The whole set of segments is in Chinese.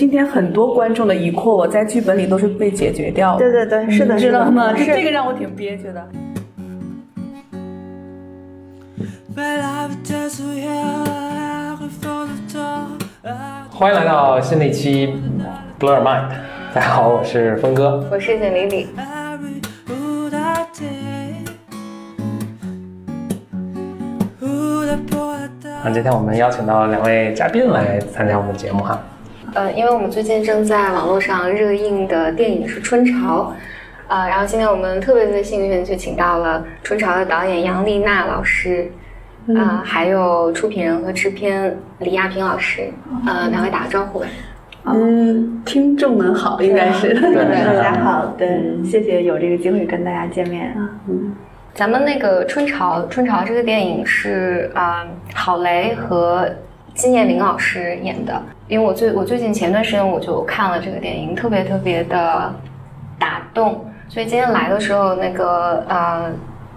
今天很多观众的疑惑，我在剧本里都是被解决掉的。对对对，是的，知道吗？是这个让我挺憋屈的。欢迎来到新的一期 Blur Mind，大家好，我是峰哥，我是简丽丽。那今天我们邀请到两位嘉宾来参加我们的节目哈。呃，因为我们最近正在网络上热映的电影是《春潮》，呃，然后今天我们特别特别幸运，就请到了《春潮》的导演杨丽娜老师，啊，还有出品人和制片李亚平老师，呃，两位打个招呼吧。嗯，听众们好，应该是。对，大家好，对，谢谢有这个机会跟大家见面啊。嗯，咱们那个《春潮》，《春潮》这个电影是啊，郝蕾和金燕玲老师演的。因为我最我最近前段时间我就看了这个电影，特别特别的打动。所以今天来的时候，那个呃，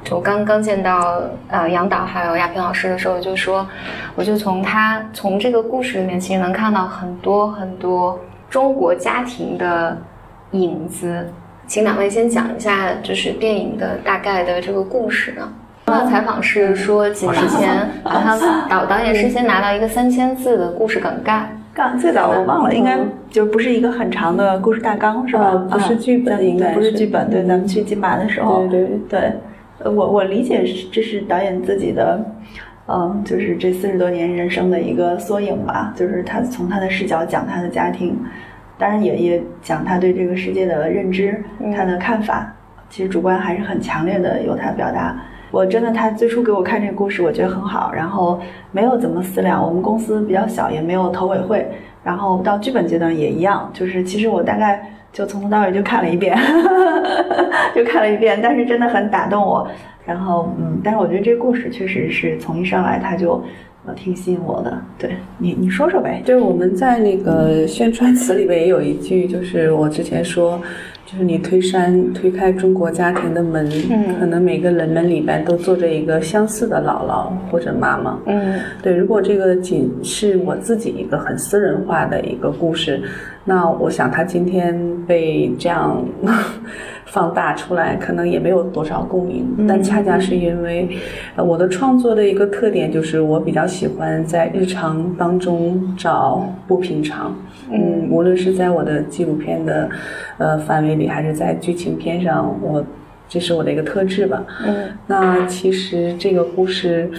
我刚刚见到呃杨导还有亚平老师的时候，就说，我就从他从这个故事里面，其实能看到很多很多中国家庭的影子。请两位先讲一下，就是电影的大概的这个故事呢。采访是说几年前，好像导导演事先拿到一个三千字的故事梗概。刚最早我忘了，应该就不是一个很长的故事大纲，是吧？不是剧本，应该不是剧本。对，咱们去金马的时候，对对对。我我理解是这是导演自己的，嗯，就是这四十多年人生的一个缩影吧。就是他从他的视角讲他的家庭，当然也也讲他对这个世界的认知，他的看法。其实主观还是很强烈的，由他表达。我真的，他最初给我看这个故事，我觉得很好，然后没有怎么思量。我们公司比较小，也没有投委会，然后到剧本阶段也一样，就是其实我大概就从头到尾就看了一遍，就看了一遍，但是真的很打动我。然后，嗯，但是我觉得这个故事确实是从一上来他就呃挺吸引我的。对你，你说说呗。就是我们在那个宣传词里边也有一句，就是我之前说。就是你推山推开中国家庭的门，可能每个人门里边都坐着一个相似的姥姥或者妈妈。嗯，对。如果这个仅是我自己一个很私人化的一个故事，那我想他今天被这样放大出来，可能也没有多少共鸣。但恰恰是因为我的创作的一个特点，就是我比较喜欢在日常当中找不平常。嗯，无论是在我的纪录片的呃范围里，还是在剧情片上，我这是我的一个特质吧。嗯，那其实这个故事，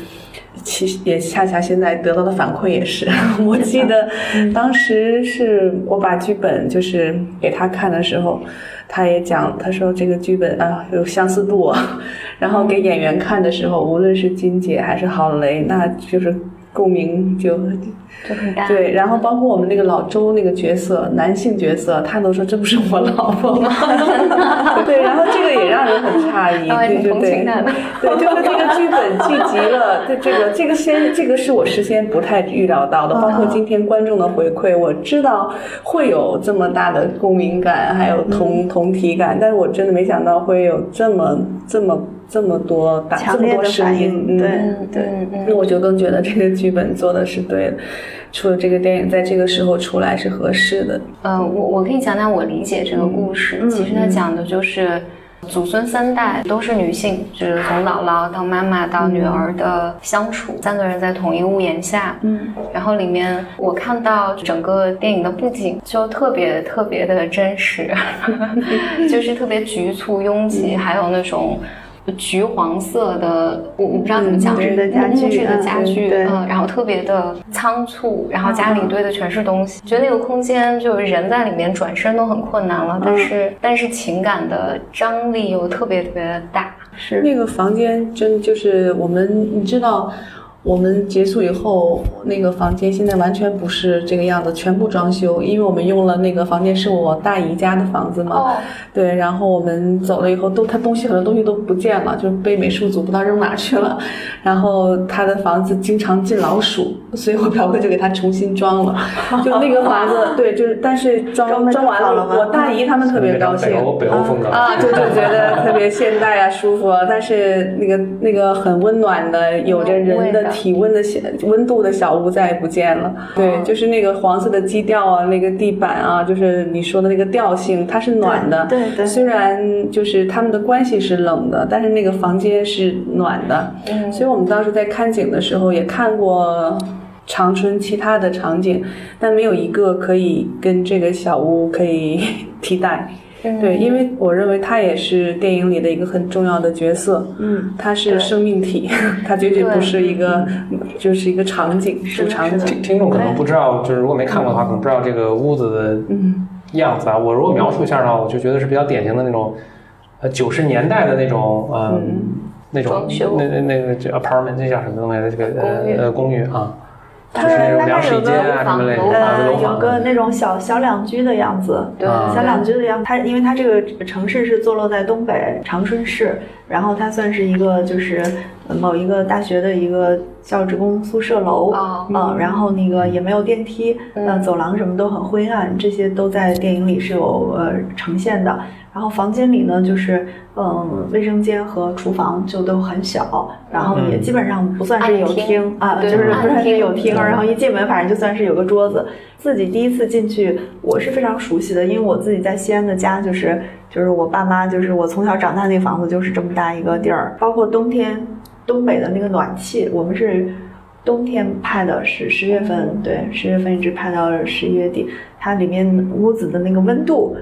其实也恰恰现在得到的反馈也是，我记得当时是我把剧本就是给他看的时候，他也讲，他说这个剧本啊有相似度，然后给演员看的时候，无论是金姐还是郝蕾，那就是共鸣就。就很大。对，然后包括我们那个老周那个角色，男性角色，他都说这不是我老婆吗？对，然后这个也让人很诧异，对对对，对，就是这个剧本聚集了，对这个这个先这个是我事先不太预料到的，包括今天观众的回馈，我知道会有这么大的共鸣感，还有同同体感，但是我真的没想到会有这么这么。这么多打这么多声音，对对，那我就更觉得这个剧本做的是对的，除了这个电影在这个时候出来是合适的。呃，我我可以讲讲我理解这个故事，其实它讲的就是祖孙三代都是女性，就是从姥姥到妈妈到女儿的相处，三个人在同一屋檐下。嗯，然后里面我看到整个电影的布景就特别特别的真实，就是特别局促拥挤，还有那种。橘黄色的，我我不知道怎么讲，木质的家具，木质的家具，嗯，然后特别的仓促，然后家里堆的全是东西，觉得那个空间就是人在里面转身都很困难了，但是但是情感的张力又特别特别的大，是。那个房间真就是我们，你知道。我们结束以后，那个房间现在完全不是这个样子，全部装修，因为我们用了那个房间是我大姨家的房子嘛。哦。对，然后我们走了以后，都他东西很多东西都不见了，就被美术组不知道扔哪去了。然后他的房子经常进老鼠，所以我表哥就给他重新装了。就那个房子，对，就是但是装装完了，我大姨他们特别高兴。北欧北欧风格啊，就就觉得特别现代啊，舒服。但是那个那个很温暖的，有着人的。体温的小温度的小屋再也不见了。对，就是那个黄色的基调啊，那个地板啊，就是你说的那个调性，它是暖的。对对。虽然就是他们的关系是冷的，但是那个房间是暖的。嗯。所以我们当时在看景的时候也看过长春其他的场景，但没有一个可以跟这个小屋可以替代。对，因为我认为他也是电影里的一个很重要的角色。嗯，他是生命体，他绝对不是一个，就是一个场景，主场景。听听众可能不知道，就是如果没看过的话，可能不知道这个屋子的样子啊。我如果描述一下的话，我就觉得是比较典型的那种，呃，九十年代的那种，嗯，那种那那那个叫 apartment，那叫什么东西？这个呃呃公寓啊。它大概有个呃，有个那种小小两居的样子，对，小两居的样子。它因为它这个城市是坐落在东北长春市，然后它算是一个就是某一个大学的一个教职工宿舍楼啊，然后那个也没有电梯，嗯，走廊什么都很灰暗，这些都在电影里是有呃呈现的。然后房间里呢，就是嗯，卫生间和厨房就都很小，然后也基本上不算是有厅啊，就是不算是有厅。然后一进门，反正就算是有个桌子。自己第一次进去，我是非常熟悉的，因为我自己在西安的家就是就是我爸妈就是我从小长大那房子就是这么大一个地儿。包括冬天，东北的那个暖气，我们是冬天拍的，是十月份，对，十月份一直拍到十一月底，它里面屋子的那个温度。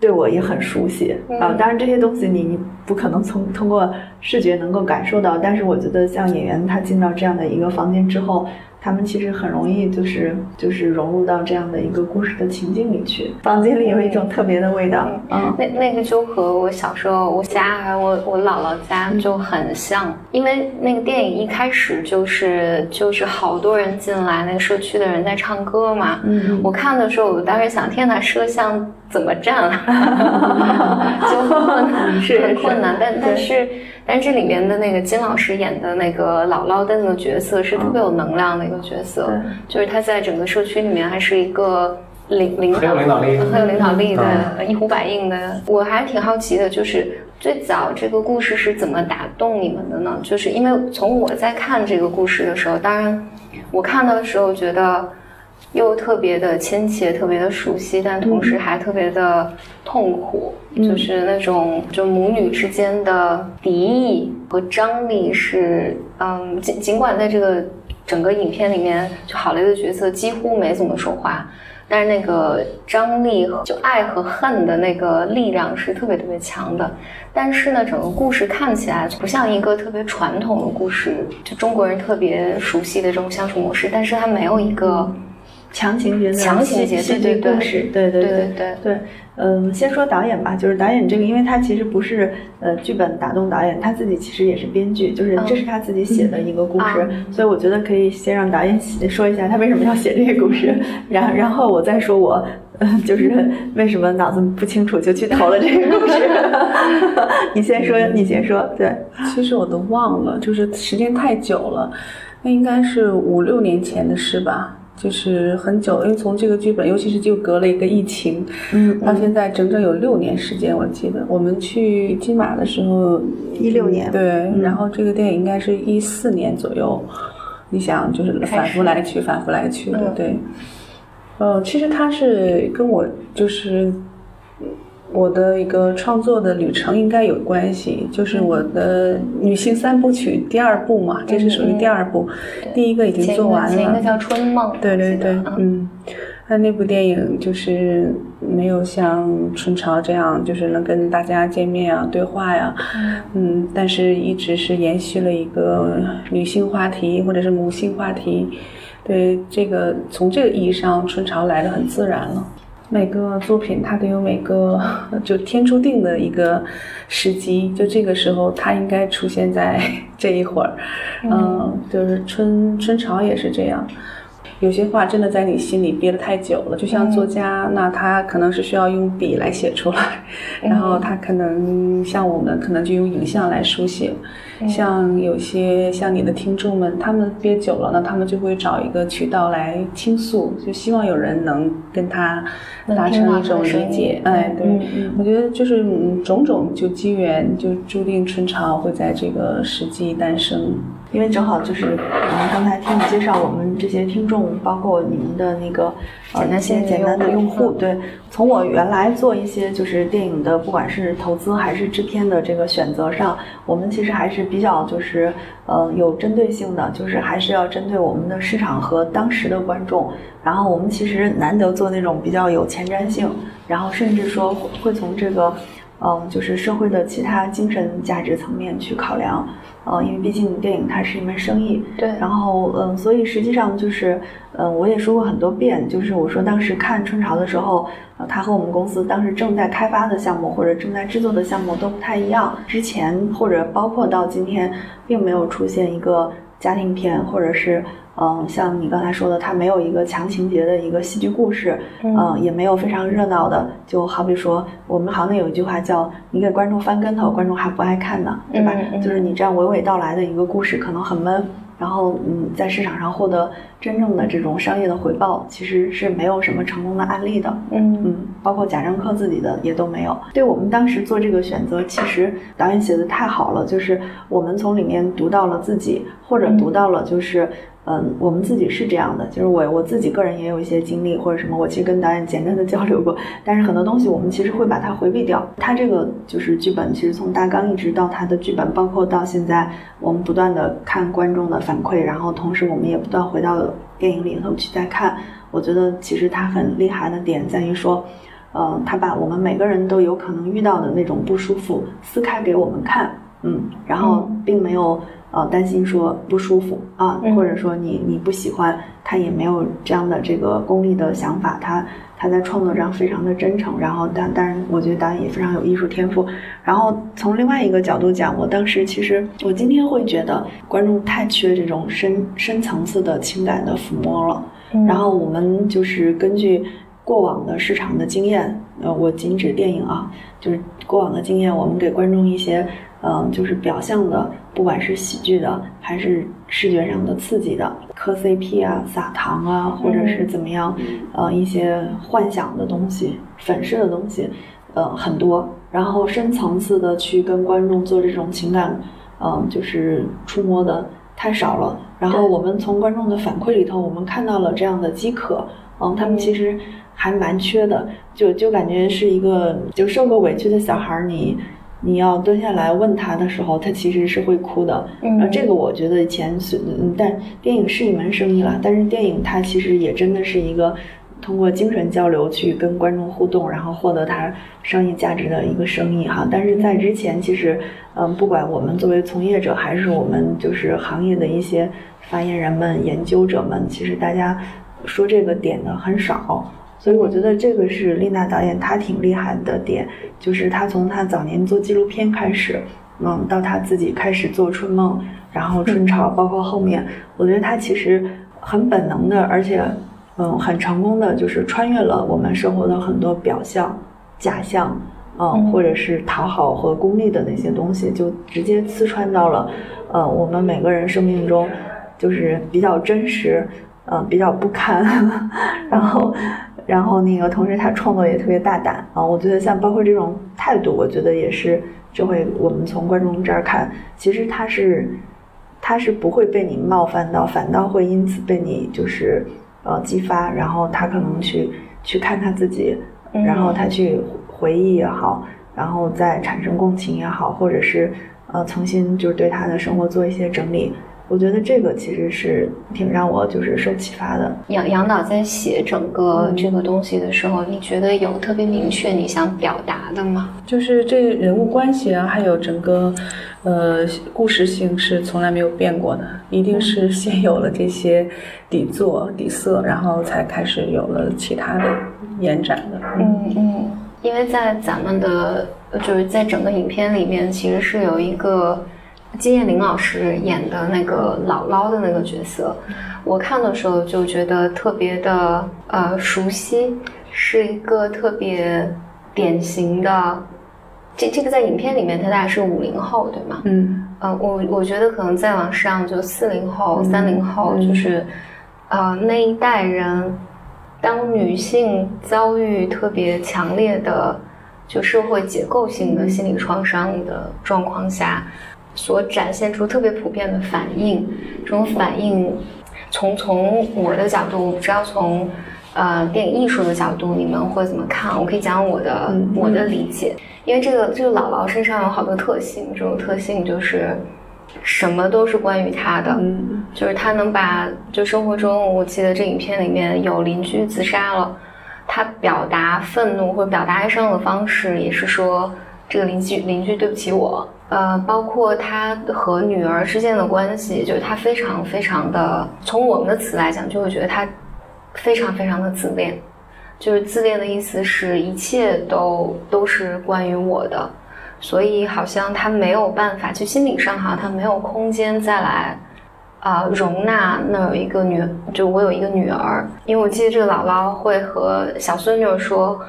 对我也很熟悉啊，当然这些东西你你不可能从通过视觉能够感受到，但是我觉得像演员他进到这样的一个房间之后。他们其实很容易就是就是融入到这样的一个故事的情境里去。房间里有一种特别的味道，嗯，那那个就和我小时候我家还有我我姥姥家就很像，因为那个电影一开始就是就是好多人进来，那个社区的人在唱歌嘛。嗯，我看的时候，我当时想，天哪，摄像怎么站？就很困难，是很困难，但但是。但这里面的那个金老师演的那个姥姥的那个角色是特别有能量的一个角色，就是他在整个社区里面还是一个领领导，很有领导力，很有领导力的，一呼百应的。我还挺好奇的，就是最早这个故事是怎么打动你们的呢？就是因为从我在看这个故事的时候，当然我看到的时候觉得。又特别的亲切，特别的熟悉，但同时还特别的痛苦，就是那种就母女之间的敌意和张力是，嗯，尽尽管在这个整个影片里面，就郝雷的角色几乎没怎么说话，但是那个张力和就爱和恨的那个力量是特别特别强的。但是呢，整个故事看起来不像一个特别传统的故事，就中国人特别熟悉的这种相处模式，但是它没有一个。强情节的强情节戏剧故事，对对对对对。嗯，先说导演吧，就是导演这个，因为他其实不是呃剧本打动导演，他自己其实也是编剧，就是这是他自己写的一个故事，所以我觉得可以先让导演说一下他为什么要写这个故事，然然后我再说我嗯 就是为什么脑子不清楚就去投了这个故事。你先说，你先说。对，其实我都忘了，就是时间太久了，那应该是五六年前的事吧。就是很久，因为从这个剧本，尤其是就隔了一个疫情，嗯，到现在整整有六年时间。我记得我们去金马的时候，一六年，对，然后这个电影应该是一四年左右。你想，就是反复来去，反复来去的，对。呃，其实他是跟我就是。我的一个创作的旅程应该有关系，就是我的女性三部曲第二部嘛，这是属于第二部，第一个已经做完了。前一个叫《春梦》。对对对，嗯，那那部电影就是没有像《春潮》这样，就是能跟大家见面啊、对话呀，嗯，但是一直是延续了一个女性话题或者是母性话题，对这个从这个意义上，《春潮》来的很自然了。每个作品它都有每个 就天注定的一个时机，就这个时候它应该出现在 这一会儿，嗯，就是春春潮也是这样。有些话真的在你心里憋得太久了，就像作家，那他可能是需要用笔来写出来，然后他可能像我们，可能就用影像来书写。像有些像你的听众们，他们憋久了，那他们就会找一个渠道来倾诉，就希望有人能跟他达成一种理解。哎，对，我觉得就是种种就机缘，就注定春潮会在这个时机诞生。因为正好就是嗯，刚才听你介绍，我们这些听众，包括你们的那个呃那些简单的用户，对，从我原来做一些就是电影的，不管是投资还是制片的这个选择上，我们其实还是比较就是呃有针对性的，就是还是要针对我们的市场和当时的观众。然后我们其实难得做那种比较有前瞻性，然后甚至说会从这个。嗯，就是社会的其他精神价值层面去考量，嗯，因为毕竟电影它是一门生意，对。然后，嗯，所以实际上就是，嗯，我也说过很多遍，就是我说当时看春潮的时候，呃，它和我们公司当时正在开发的项目或者正在制作的项目都不太一样。之前或者包括到今天，并没有出现一个家庭片或者是。嗯，像你刚才说的，它没有一个强情节的一个戏剧故事，嗯，也没有非常热闹的，就好比说，我们行内有一句话叫“你给观众翻跟头，观众还不爱看呢”，对吧？就是你这样娓娓道来的一个故事，可能很闷。然后，嗯，在市场上获得真正的这种商业的回报，其实是没有什么成功的案例的。嗯嗯，包括贾樟柯自己的也都没有。对我们当时做这个选择，其实导演写的太好了，就是我们从里面读到了自己，或者读到了就是。嗯，我们自己是这样的，就是我我自己个人也有一些经历或者什么，我其实跟导演简单的交流过，但是很多东西我们其实会把它回避掉。他这个就是剧本，其实从大纲一直到他的剧本，包括到现在，我们不断的看观众的反馈，然后同时我们也不断回到电影里头去再看。我觉得其实他很厉害的点在于说，呃，他把我们每个人都有可能遇到的那种不舒服撕开给我们看，嗯，然后并没有。呃，担心说不舒服啊，或者说你你不喜欢，他也没有这样的这个功利的想法，他他在创作上非常的真诚，然后但当然，我觉得导演也非常有艺术天赋。然后从另外一个角度讲，我当时其实我今天会觉得观众太缺这种深深层次的情感的抚摸了。然后我们就是根据过往的市场的经验，呃，我仅指电影啊，就是过往的经验，我们给观众一些。嗯，就是表象的，不管是喜剧的，还是视觉上的刺激的，磕 CP 啊、撒糖啊，或者是怎么样，呃，一些幻想的东西、粉饰的东西，呃，很多。然后深层次的去跟观众做这种情感，嗯，就是触摸的太少了。然后我们从观众的反馈里头，我们看到了这样的饥渴，嗯，他们其实还蛮缺的，就就感觉是一个就受过委屈的小孩儿，你。你要蹲下来问他的时候，他其实是会哭的。嗯，这个我觉得以前是，但电影是一门生意啦。但是电影它其实也真的是一个通过精神交流去跟观众互动，然后获得它商业价值的一个生意哈。但是在之前，其实嗯，不管我们作为从业者，还是我们就是行业的一些发言人们、研究者们，其实大家说这个点的很少。所以我觉得这个是丽娜导演她挺厉害的点，就是她从她早年做纪录片开始，嗯，到她自己开始做春梦，然后春潮，包括后面，我觉得她其实很本能的，而且嗯很成功的，就是穿越了我们生活的很多表象、假象，嗯，或者是讨好和功利的那些东西，就直接刺穿到了呃我们每个人生命中，就是比较真实，嗯，比较不堪，然后。然后那个同时他创作也特别大胆啊，我觉得像包括这种态度，我觉得也是就会我们从观众这儿看，其实他是他是不会被你冒犯到，反倒会因此被你就是呃激发，然后他可能去去看他自己，然后他去回忆也好，然后再产生共情也好，或者是呃重新就是对他的生活做一些整理。我觉得这个其实是挺让我就是受启发的。杨杨导在写整个这个东西的时候，你觉得有特别明确你想表达的吗？就是这人物关系啊，还有整个，呃，故事性是从来没有变过的，一定是先有了这些底座底色，然后才开始有了其他的延展的。嗯嗯，因为在咱们的就是在整个影片里面，其实是有一个。金燕玲老师演的那个姥姥的那个角色，我看的时候就觉得特别的呃熟悉，是一个特别典型的。这这个在影片里面，他大概是五零后，对吗？嗯，呃，我我觉得可能再往上就四零后、三零后，就是呃那一代人，当女性遭遇特别强烈的就社会结构性的心理创伤的状况下。所展现出特别普遍的反应，这种反应，从从我的角度，我不知道从呃电影艺术的角度，你们会怎么看？我可以讲我的我的理解，因为这个这个姥姥身上有好多特性，这种特性就是什么都是关于她的，就是她能把就生活中，我记得这影片里面有邻居自杀了。他表达愤怒或者表达哀伤的方式，也是说这个邻居邻居对不起我。呃，包括他和女儿之间的关系，就是他非常非常的，从我们的词来讲，就会觉得他非常非常的自恋。就是自恋的意思是一切都都是关于我的，所以好像他没有办法，就心理上哈，他没有空间再来。啊，容纳那有一个女，就我有一个女儿，因为我记得这个姥姥会和小孙女说，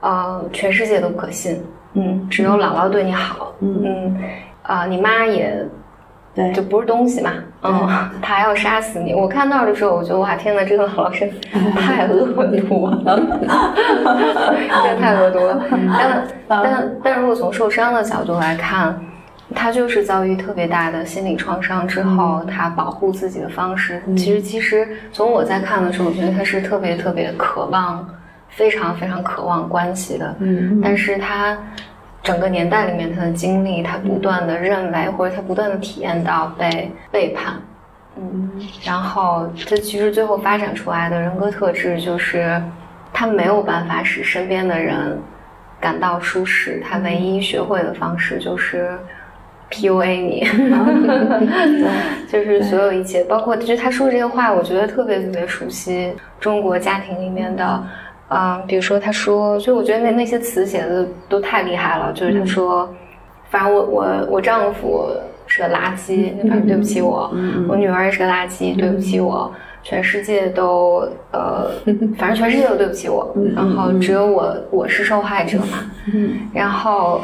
呃，全世界都不可信，嗯，只有姥姥对你好，嗯，啊，你妈也，对，就不是东西嘛，嗯，她还要杀死你。我看到的时候，我觉得哇，天呐，这个姥姥是太恶毒了，真的太恶毒了。但但但如果从受伤的角度来看。他就是遭遇特别大的心理创伤之后，他保护自己的方式，其实其实从我在看的时候，我觉得他是特别特别渴望，非常非常渴望关系的。嗯，但是他整个年代里面他的经历，他不断的认为或者他不断的体验到被背叛。嗯，然后他其实最后发展出来的人格特质就是，他没有办法使身边的人感到舒适，他唯一学会的方式就是。PUA 你，就是所有一切，包括就是他说这些话，我觉得特别特别熟悉中国家庭里面的，嗯，比如说他说，所以我觉得那那些词写的都太厉害了，就是他说，反正我我我丈夫是个垃圾，反正对不起我，我女儿也是个垃圾，对不起我，全世界都呃，反正全世界都对不起我，然后只有我我是受害者嘛，然后。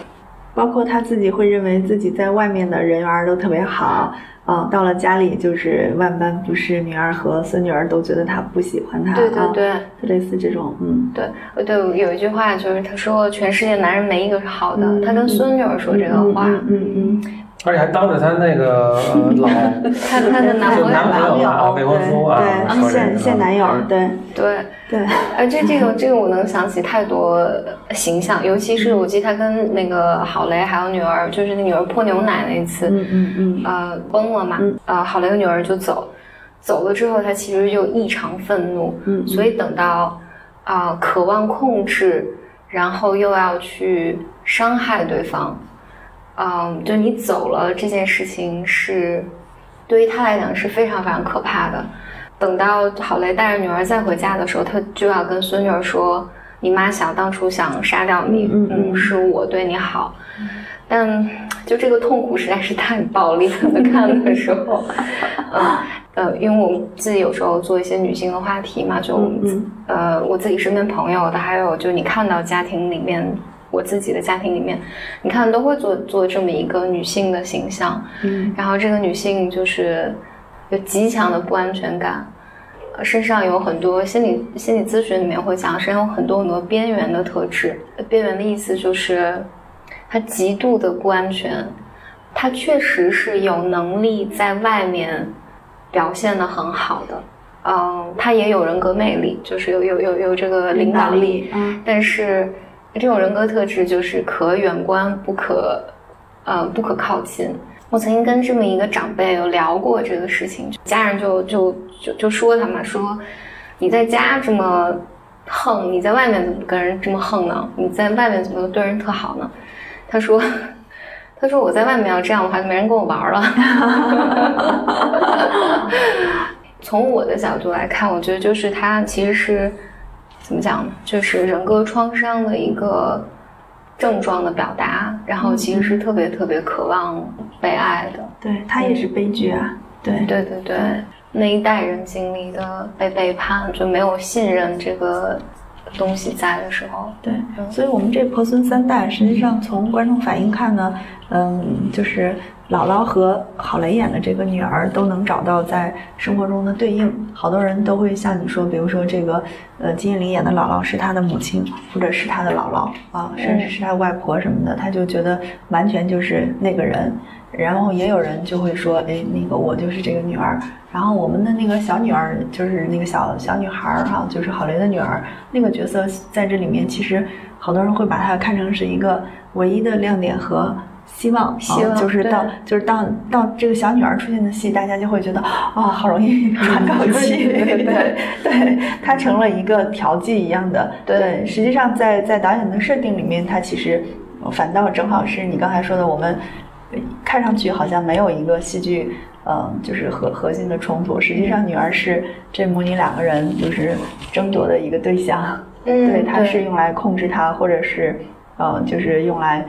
包括他自己会认为自己在外面的人缘都特别好，啊，到了家里就是万般不是，女儿和孙女儿都觉得他不喜欢他，对对对，类似这种，嗯，对，对，有一句话就是他说全世界男人没一个是好的，他跟孙女儿说这个话，嗯嗯。而且还当着她那个 老他他的男朋友啊未婚夫啊，对现现男友，对。对。对，而这这个这个我能想起太多形象，尤其是我记得她跟那个郝雷还有女儿，就是那女儿泼牛奶那一次，嗯嗯嗯，呃崩了嘛，呃郝雷的女儿就走，走了之后她其实就异常愤怒，嗯，所以等到啊渴望控制，然后又要去伤害对方。嗯，就你走了这件事情是，对于他来讲是非常非常可怕的。等到郝雷带着女儿再回家的时候，他就要跟孙女儿说：“你妈想当初想杀掉你，嗯，是我对你好。”但就这个痛苦实在是太暴力了。看的时候，嗯呃，因为我们自己有时候做一些女性的话题嘛，就呃我自己身边朋友的，还有就你看到家庭里面。我自己的家庭里面，你看都会做做这么一个女性的形象，嗯，然后这个女性就是有极强的不安全感，身上有很多心理心理咨询里面会讲，身上有很多很多边缘的特质。边缘的意思就是她极度的不安全，她确实是有能力在外面表现的很好的，嗯，她也有人格魅力，就是有有有有这个领导力，嗯，但是。这种人格特质就是可远观不可，呃，不可靠近。我曾经跟这么一个长辈有聊过这个事情，家人就就就就说他嘛，说你在家这么横，你在外面怎么跟人这么横呢？你在外面怎么对人特好呢？他说，他说我在外面要这样的话，就没人跟我玩了。从我的角度来看，我觉得就是他其实是。怎么讲呢？就是人格创伤的一个症状的表达，然后其实是特别特别渴望被爱的。对他也是悲剧啊！对对对对，那一代人经历的被背叛，就没有信任这个东西在的时候。对，所以我们这婆孙三代，实际上从观众反应看呢，嗯，就是。姥姥和郝蕾演的这个女儿都能找到在生活中的对应，好多人都会像你说，比如说这个，呃，金燕玲演的姥姥是她的母亲，或者是她的姥姥啊，甚至是她外婆什么的，他就觉得完全就是那个人。然后也有人就会说，哎，那个我就是这个女儿。然后我们的那个小女儿，就是那个小小女孩儿哈，就是郝蕾的女儿，那个角色在这里面，其实好多人会把她看成是一个唯一的亮点和希望。希望就是到就是到到这个小女儿出现的戏，大家就会觉得啊，好容易喘口气。对对对，她 成了一个调剂一样的。对，实际上在在导演的设定里面，她其实反倒正好是你刚才说的，我们看上去好像没有一个戏剧。嗯，就是核核心的冲突，实际上女儿是这母女两个人就是争夺的一个对象，嗯对，她是用来控制他，或者是，嗯，就是用来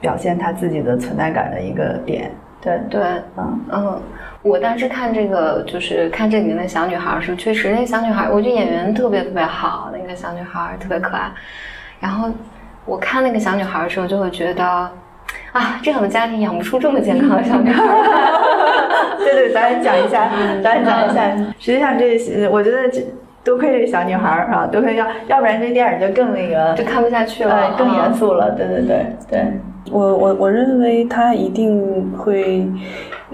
表现他自己的存在感的一个点，对对，嗯嗯，我当时看这个就是看这里面的小女孩的时候，确实那小女孩，我觉得演员特别特别好，那个小女孩特别可爱，然后我看那个小女孩的时候，就会觉得。啊，这样的家庭养不出这么健康的小女孩。对 对，导演讲一下，导演讲一下。实际上，这我觉得这多亏这个小女孩儿啊，多亏要要不然这电影就更那个，就看不下去了，更严肃了。对对对对，我我我认为她一定会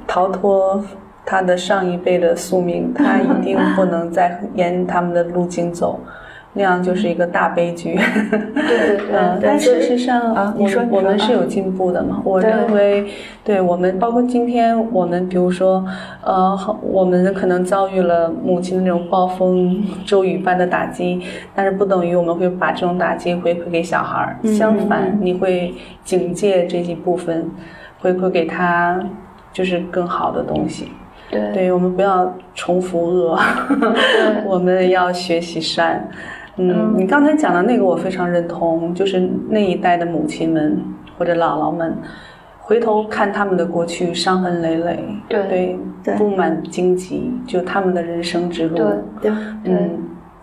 逃脱她的上一辈的宿命，她一定不能再沿他们的路径走。那样就是一个大悲剧，对对对。但事实上啊，你说我们是有进步的嘛？我认为，对我们包括今天我们，比如说，呃，我们可能遭遇了母亲的那种暴风骤雨般的打击，但是不等于我们会把这种打击回馈给小孩儿。相反，你会警戒这一部分，回馈给他就是更好的东西。对，对我们不要重复恶，我们要学习善。嗯，你刚才讲的那个我非常认同，就是那一代的母亲们或者姥姥们，回头看他们的过去，伤痕累累，对对，布满荆棘，就他们的人生之路，对对，嗯，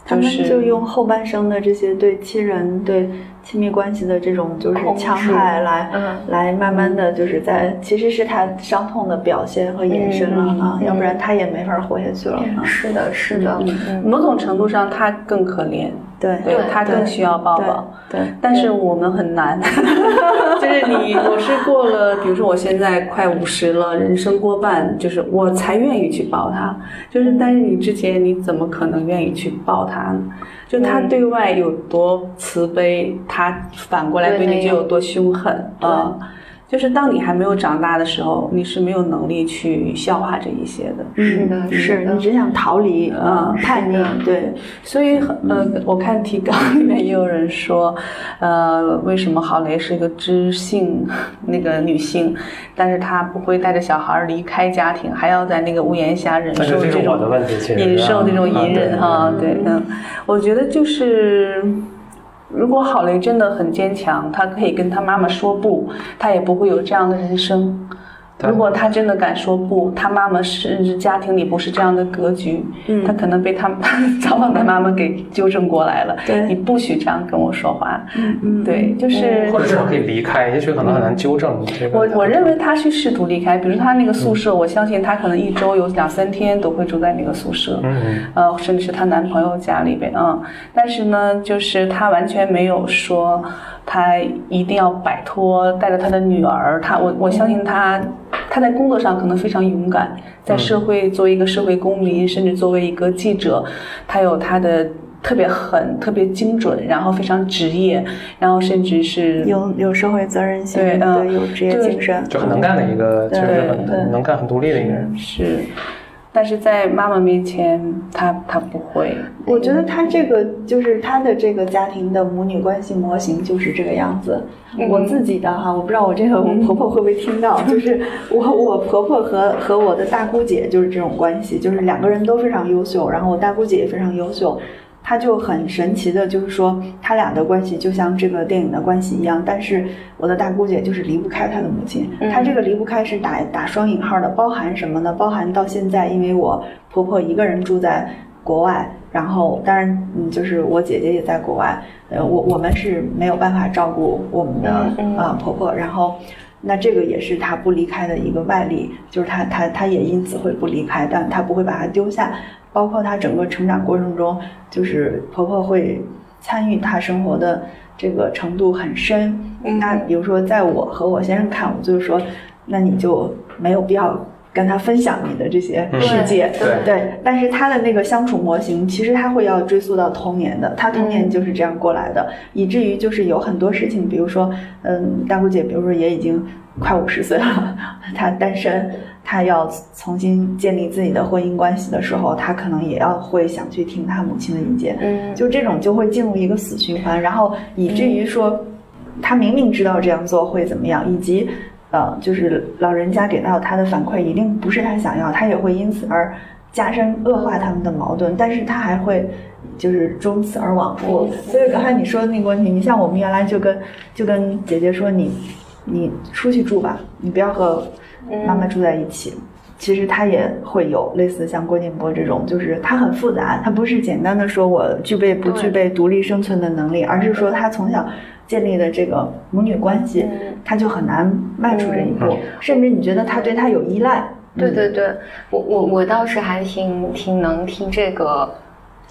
他们就用后半生的这些对亲人对。亲密关系的这种就是戕害，来来慢慢的就是在，其实是他伤痛的表现和延伸了啊，要不然他也没法活下去了。是的，是的，某种程度上他更可怜，对，他更需要抱抱，对，但是我们很难，就是你我是过了，比如说我现在快五十了，人生过半，就是我才愿意去抱他，就是但是你之前你怎么可能愿意去抱他呢？就他对外有多慈悲，他反过来对你就有多凶狠啊！就是当你还没有长大的时候，你是没有能力去消化这一些的。是的，是你只想逃离嗯，叛逆。对，所以呃，我看提纲里面也有人说，呃，为什么郝蕾是一个知性那个女性，但是她不会带着小孩离开家庭，还要在那个屋檐下忍受这种忍受这种隐忍哈？对，嗯，我觉得就是。如果郝雷真的很坚强，他可以跟他妈妈说不，他也不会有这样的人生。如果他真的敢说不，他妈妈甚至家庭里不是这样的格局，他可能被他早晚的妈妈给纠正过来了。对，你不许这样跟我说话。嗯嗯，对，就是或者至少可以离开，也许可能很难纠正。我我认为他去试图离开，比如他那个宿舍，我相信他可能一周有两三天都会住在那个宿舍。嗯呃，甚至是她男朋友家里边啊，但是呢，就是他完全没有说。他一定要摆脱，带着他的女儿。他，我我相信他，他在工作上可能非常勇敢，在社会作为一个社会公民，甚至作为一个记者，他有他的特别狠、特别精准，然后非常职业，然后甚至是有有社会责任心，对，对，有职业精神，就很能干的一个，就是很能干、很独立的一个人，是。但是在妈妈面前，她她不会。我觉得她这个就是她的这个家庭的母女关系模型就是这个样子。我自己的哈，我不知道我这个我婆婆会不会听到，就是我我婆婆和和我的大姑姐就是这种关系，就是两个人都非常优秀，然后我大姑姐也非常优秀。他就很神奇的，就是说他俩的关系就像这个电影的关系一样，但是我的大姑姐就是离不开她的母亲。她这个离不开是打打双引号的，包含什么呢？包含到现在，因为我婆婆一个人住在国外，然后当然，嗯，就是我姐姐也在国外，呃，我我们是没有办法照顾我们的啊婆婆，然后那这个也是她不离开的一个外力，就是她她她也因此会不离开，但她不会把她丢下。包括她整个成长过程中，就是婆婆会参与她生活的这个程度很深。那比如说，在我和我先生看，我就是说，那你就没有必要。跟他分享你的这些世界，对，但是他的那个相处模型，其实他会要追溯到童年的，他童年就是这样过来的，以至于就是有很多事情，比如说，嗯，大姑姐，比如说也已经快五十岁了，她单身，她要重新建立自己的婚姻关系的时候，她可能也要会想去听她母亲的意见，嗯，就这种就会进入一个死循环，然后以至于说，他明明知道这样做会怎么样，以及。呃，就是老人家给到他的反馈一定不是他想要，他也会因此而加深恶化他们的矛盾，但是他还会就是终此而往复。所以刚才你说的那个问题，你像我们原来就跟就跟姐姐说，你你出去住吧，你不要和妈妈住在一起。其实他也会有类似像郭建波这种，就是他很复杂，他不是简单的说我具备不具备独立生存的能力，而是说他从小。建立的这个母女关系，他就很难迈出这一步，甚至你觉得他对他有依赖。对对对，我我我倒是还挺挺能听这个。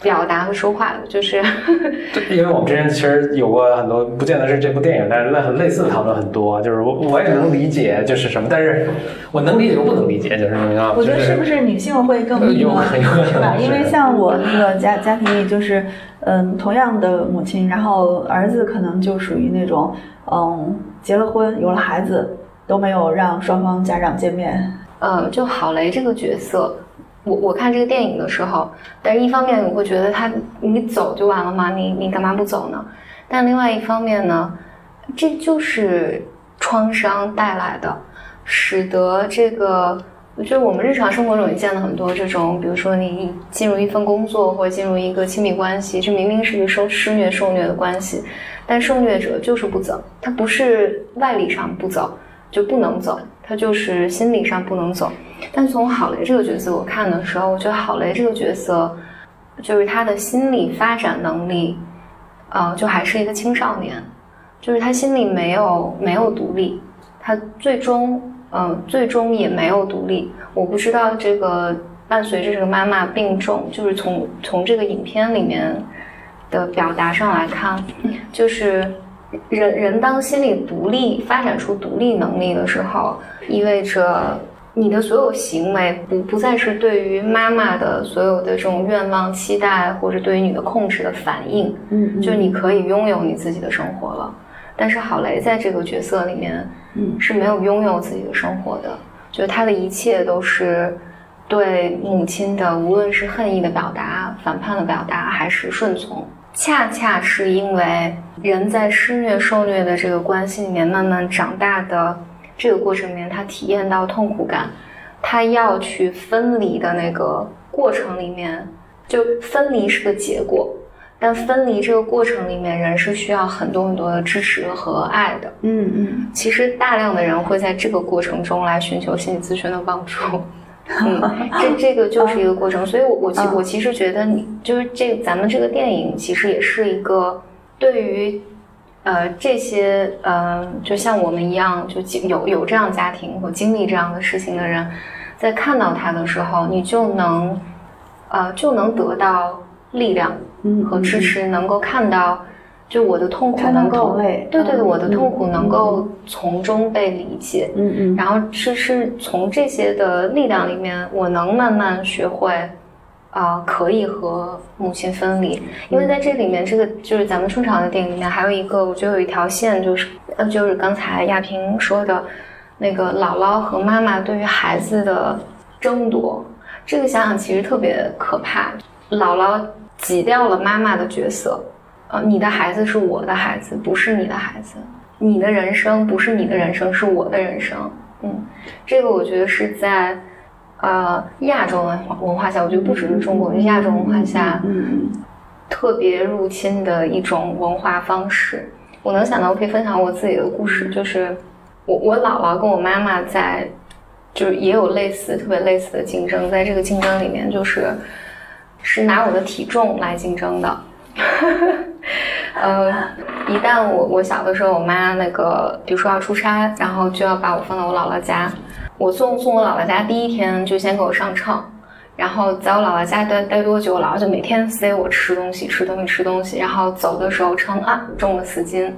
表达和说话的，就是，对，因为我们之前其实有过很多，不见得是这部电影，但是类很类似的讨论很多。就是我我也能理解，就是什么，但是我能理解又不能理解，就是什么我觉得是不是女性会更有是吧？因为像我那个家家庭里，就是嗯，同样的母亲，然后儿子可能就属于那种嗯，结了婚有了孩子都没有让双方家长见面。嗯，就郝雷这个角色。我我看这个电影的时候，但是一方面我会觉得他你走就完了吗？你你干嘛不走呢？但另外一方面呢，这就是创伤带来的，使得这个就是我们日常生活中也见了很多这种，比如说你进入一份工作或者进入一个亲密关系，这明明是个受施虐受虐的关系，但受虐者就是不走，他不是外力上不走就不能走，他就是心理上不能走。但从郝雷这个角色我看的时候，我觉得郝雷这个角色，就是他的心理发展能力，呃，就还是一个青少年，就是他心里没有没有独立，他最终，嗯，最终也没有独立。我不知道这个伴随着这个妈妈病重，就是从从这个影片里面的表达上来看，就是人人当心理独立发展出独立能力的时候，意味着。你的所有行为不不再是对于妈妈的所有的这种愿望、期待，或者对于你的控制的反应，嗯，就你可以拥有你自己的生活了。但是郝雷在这个角色里面，嗯，是没有拥有自己的生活的，就他的一切都是对母亲的，无论是恨意的表达、反叛的表达，还是顺从。恰恰是因为人在施虐受虐的这个关系里面慢慢长大的。这个过程里面，他体验到痛苦感，他要去分离的那个过程里面，就分离是个结果，但分离这个过程里面，人是需要很多很多的支持和爱的。嗯嗯，其实大量的人会在这个过程中来寻求心理咨询的帮助。嗯，这这个就是一个过程，所以我我其我其实觉得你就是这咱们这个电影其实也是一个对于。呃，这些呃，就像我们一样，就有有这样家庭或经历这样的事情的人，在看到他的时候，你就能，呃，就能得到力量和支持，能够看到，就我的痛苦能够，对对对，我的痛苦能够从中被理解，嗯嗯，然后是是从这些的力量里面，我能慢慢学会。啊，可以和母亲分离，因为在这里面，这个就是咱们春潮的电影里面，还有一个，我觉得有一条线，就是呃，就是刚才亚萍说的，那个姥姥和妈妈对于孩子的争夺，这个想想其实特别可怕。姥姥挤掉了妈妈的角色，呃，你的孩子是我的孩子，不是你的孩子，你的人生不是你的人生，是我的人生。嗯，这个我觉得是在。呃，亚洲文化文化下，我觉得不只是中国，亚洲文化下，嗯特别入侵的一种文化方式。我能想到，我可以分享我自己的故事，就是我我姥姥跟我妈妈在，就是也有类似特别类似的竞争，在这个竞争里面，就是是拿我的体重来竞争的。呃，一旦我我小的时候，我妈那个，比如说要出差，然后就要把我放到我姥姥家。我送送我姥姥家第一天就先给我上秤，然后在我姥姥家待待多久，姥姥就每天塞我吃东西，吃东西，吃东西，然后走的时候称啊重了四斤，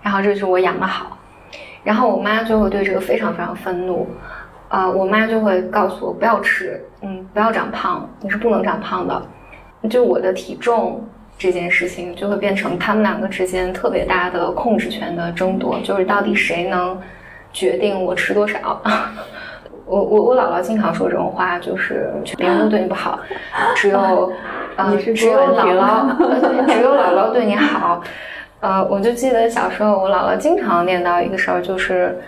然后这就是我养的好，然后我妈就会对这个非常非常愤怒，啊，我妈就会告诉我不要吃，嗯，不要长胖，你是不能长胖的。就我的体重这件事情，就会变成他们两个之间特别大的控制权的争夺，就是到底谁能决定我吃多少。我我我姥姥经常说这种话，就是别人都对你不好，只有呃只有姥姥，只有姥姥对你好。呃，我就记得小时候，我姥姥经常念叨一个事儿，就是，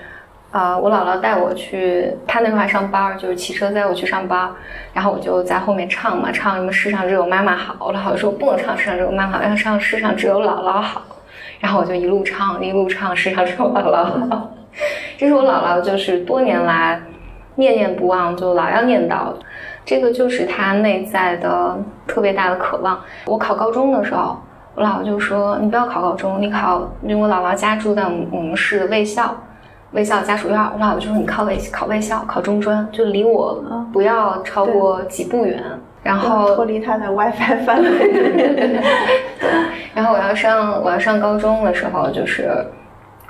呃，我姥姥带我去，她那时候还上班，就是骑车载我去上班，然后我就在后面唱嘛，唱什么世上只有妈妈好，我姥姥说不能唱世上只有妈妈好，要唱世上只有姥姥好，然后我就一路唱一路唱世上只有姥姥好，这是我姥姥就是多年来念念不忘，就老要念叨，这个就是她内在的特别大的渴望。我考高中的时候。我姥姥就说：“你不要考高中，你考……因为我姥姥家住在我们市的卫校，卫校家属院。我姥姥就说：‘你考卫考卫校，考中专，就离我不要超过几步远。’然后脱离他的 WiFi 范围。对。然后我要上我要上高中的时候，就是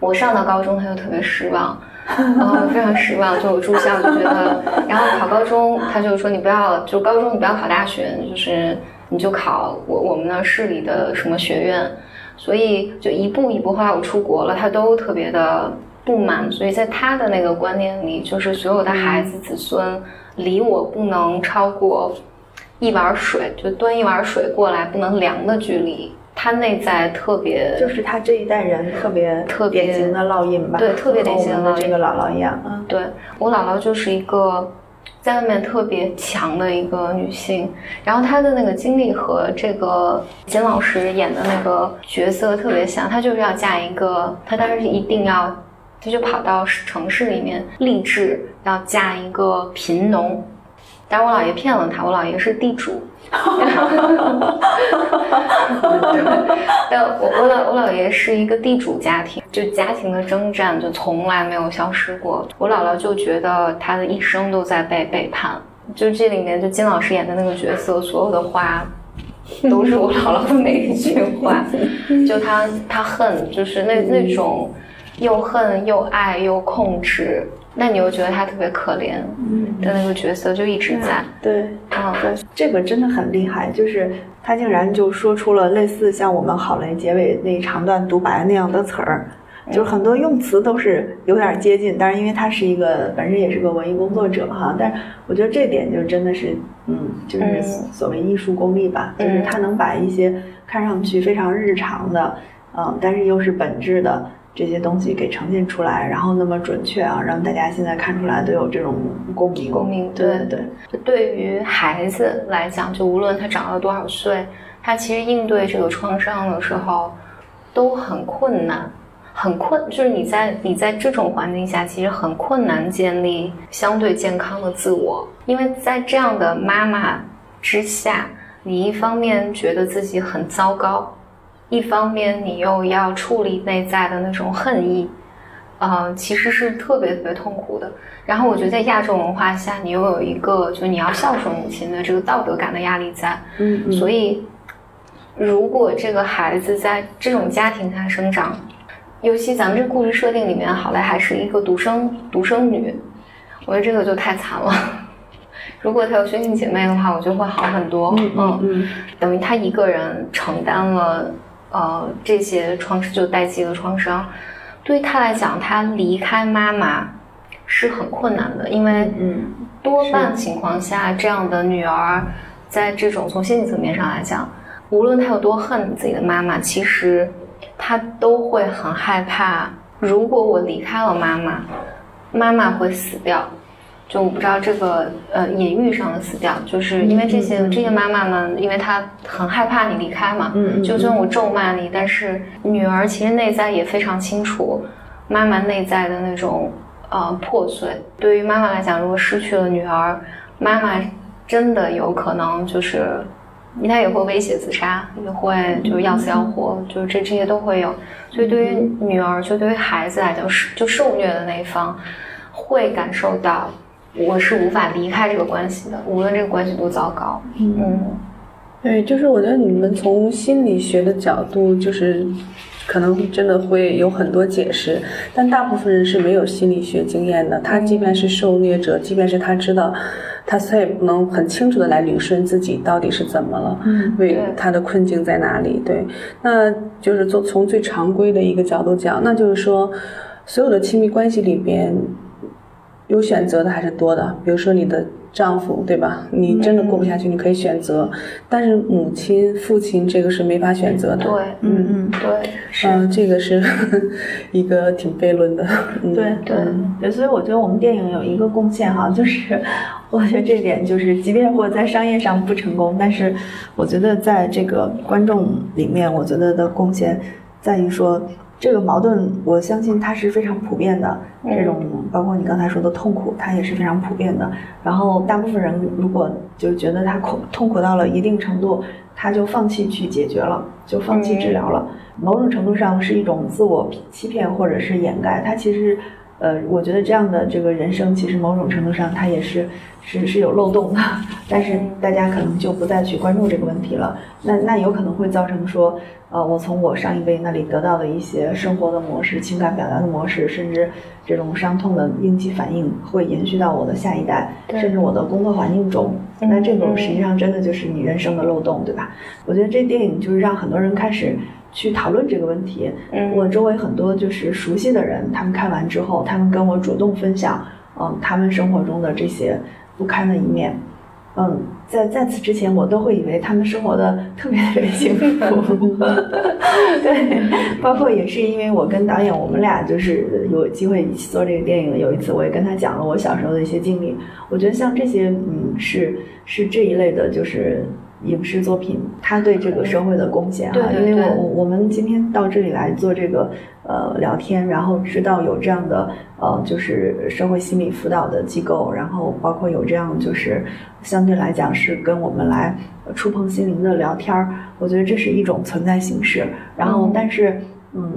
我上到高中，他就特别失望，然后非常失望。就我住校就觉得，然后考高中，他就说：‘你不要就高中，你不要考大学，就是。’你就考我我们那市里的什么学院，所以就一步一步。后来我出国了，他都特别的不满。所以在他的那个观念里，就是所有的孩子子孙离我不能超过一碗水，就端一碗水过来不能量的距离。他内在特别，就是他这一代人特别特别典型的烙印吧？对，特别典型的这个姥姥一样。嗯，对我姥姥就是一个。在外面特别强的一个女性，然后她的那个经历和这个金老师演的那个角色特别像，她就是要嫁一个，她当时一定要，她就跑到城市里面立志要嫁一个贫农。但是我姥爷骗了他，我姥爷是地主。但我我姥我姥爷是一个地主家庭，就家庭的征战就从来没有消失过。我姥姥就觉得她的一生都在被背叛。就这里面，就金老师演的那个角色，所有的话都是我姥姥的每一句话。就他他恨，就是那那种又恨又爱又控制。那你又觉得他特别可怜，嗯，的那个角色就一直在，对，嗯，对，这个真的很厉害，就是他竟然就说出了类似像我们郝雷结尾那长段独白那样的词儿，就是很多用词都是有点接近，但是因为他是一个本身也是个文艺工作者哈，但是我觉得这点就真的是，嗯，就是所谓艺术功力吧，就是他能把一些看上去非常日常的，嗯，但是又是本质的。这些东西给呈现出来，然后那么准确啊，让大家现在看出来都有这种共鸣。共鸣，对对。对。对于孩子来讲，就无论他长到多少岁，他其实应对。这个创伤的时候都很困难，很困。就是你在你在这种环境下，其实很困难建立相对。健康的自我，因为在这样的妈妈之下，你一方面觉得自己很糟糕。一方面，你又要处理内在的那种恨意，呃，其实是特别特别痛苦的。然后，我觉得在亚洲文化下，你又有一个就是你要孝顺母亲的这个道德感的压力在。嗯。所以，如果这个孩子在这种家庭下生长，尤其咱们这故事设定里面，好赖还是一个独生独生女，我觉得这个就太惨了。如果她有兄弟姐妹的话，我觉得会好很多。嗯嗯。等于她一个人承担了。呃，这些创伤就代际的创伤，对于他来讲，他离开妈妈是很困难的，因为嗯，多半情况下，这样的女儿，在这种从心理层面上来讲，无论她有多恨自己的妈妈，其实她都会很害怕，如果我离开了妈妈，妈妈会死掉。就我不知道这个呃隐喻上的死掉，就是因为这些这些妈妈们，因为她很害怕你离开嘛，嗯就算我咒骂你，但是女儿其实内在也非常清楚妈妈内在的那种呃破碎。对于妈妈来讲，如果失去了女儿，妈妈真的有可能就是，她也会威胁自杀，也会就是要死要活，就是这这些都会有。所以对于女儿，就对于孩子来讲，就受虐的那一方会感受到。我是无法离开这个关系的，无论这个关系多糟糕。嗯，对，就是我觉得你们从心理学的角度，就是可能真的会有很多解释，但大部分人是没有心理学经验的。他即便是受虐者，即便是他知道，他他也不能很清楚的来捋顺自己到底是怎么了，为他的困境在哪里。对，那就是从从最常规的一个角度讲，那就是说，所有的亲密关系里边，有选择的还是多的。比如说你的。丈夫对吧？你真的过不下去，你可以选择，但是母亲、父亲这个是没法选择的。对，嗯嗯，对，嗯，这个是 一个挺悖论的。对对对，所以我觉得我们电影有一个贡献哈，就是 我觉得这点就是，即便我在商业上不成功，但是我觉得在这个观众里面，我觉得的贡献在于说。这个矛盾，我相信它是非常普遍的。这种包括你刚才说的痛苦，它也是非常普遍的。然后大部分人如果就觉得他苦痛苦到了一定程度，他就放弃去解决了，就放弃治疗了。某种程度上是一种自我欺骗或者是掩盖。他其实，呃，我觉得这样的这个人生，其实某种程度上他也是是是有漏洞的。但是大家可能就不再去关注这个问题了。那那有可能会造成说。呃，我从我上一辈那里得到的一些生活的模式、情感表达的模式，甚至这种伤痛的应激反应，会延续到我的下一代，甚至我的工作环境中。那这种实际上真的就是你人生的漏洞，对吧？我觉得这电影就是让很多人开始去讨论这个问题。我周围很多就是熟悉的人，他们看完之后，他们跟我主动分享，嗯，他们生活中的这些不堪的一面。嗯，在在此之前，我都会以为他们生活的特别特别 幸福。对，包括也是因为我跟导演，我们俩就是有机会一起做这个电影。有一次，我也跟他讲了我小时候的一些经历。我觉得像这些，嗯，是是这一类的，就是。影视作品，他对这个社会的贡献哈，因为我我们今天到这里来做这个呃聊天，然后知道有这样的呃就是社会心理辅导的机构，然后包括有这样就是相对来讲是跟我们来触碰心灵的聊天儿，我觉得这是一种存在形式。然后，但是嗯，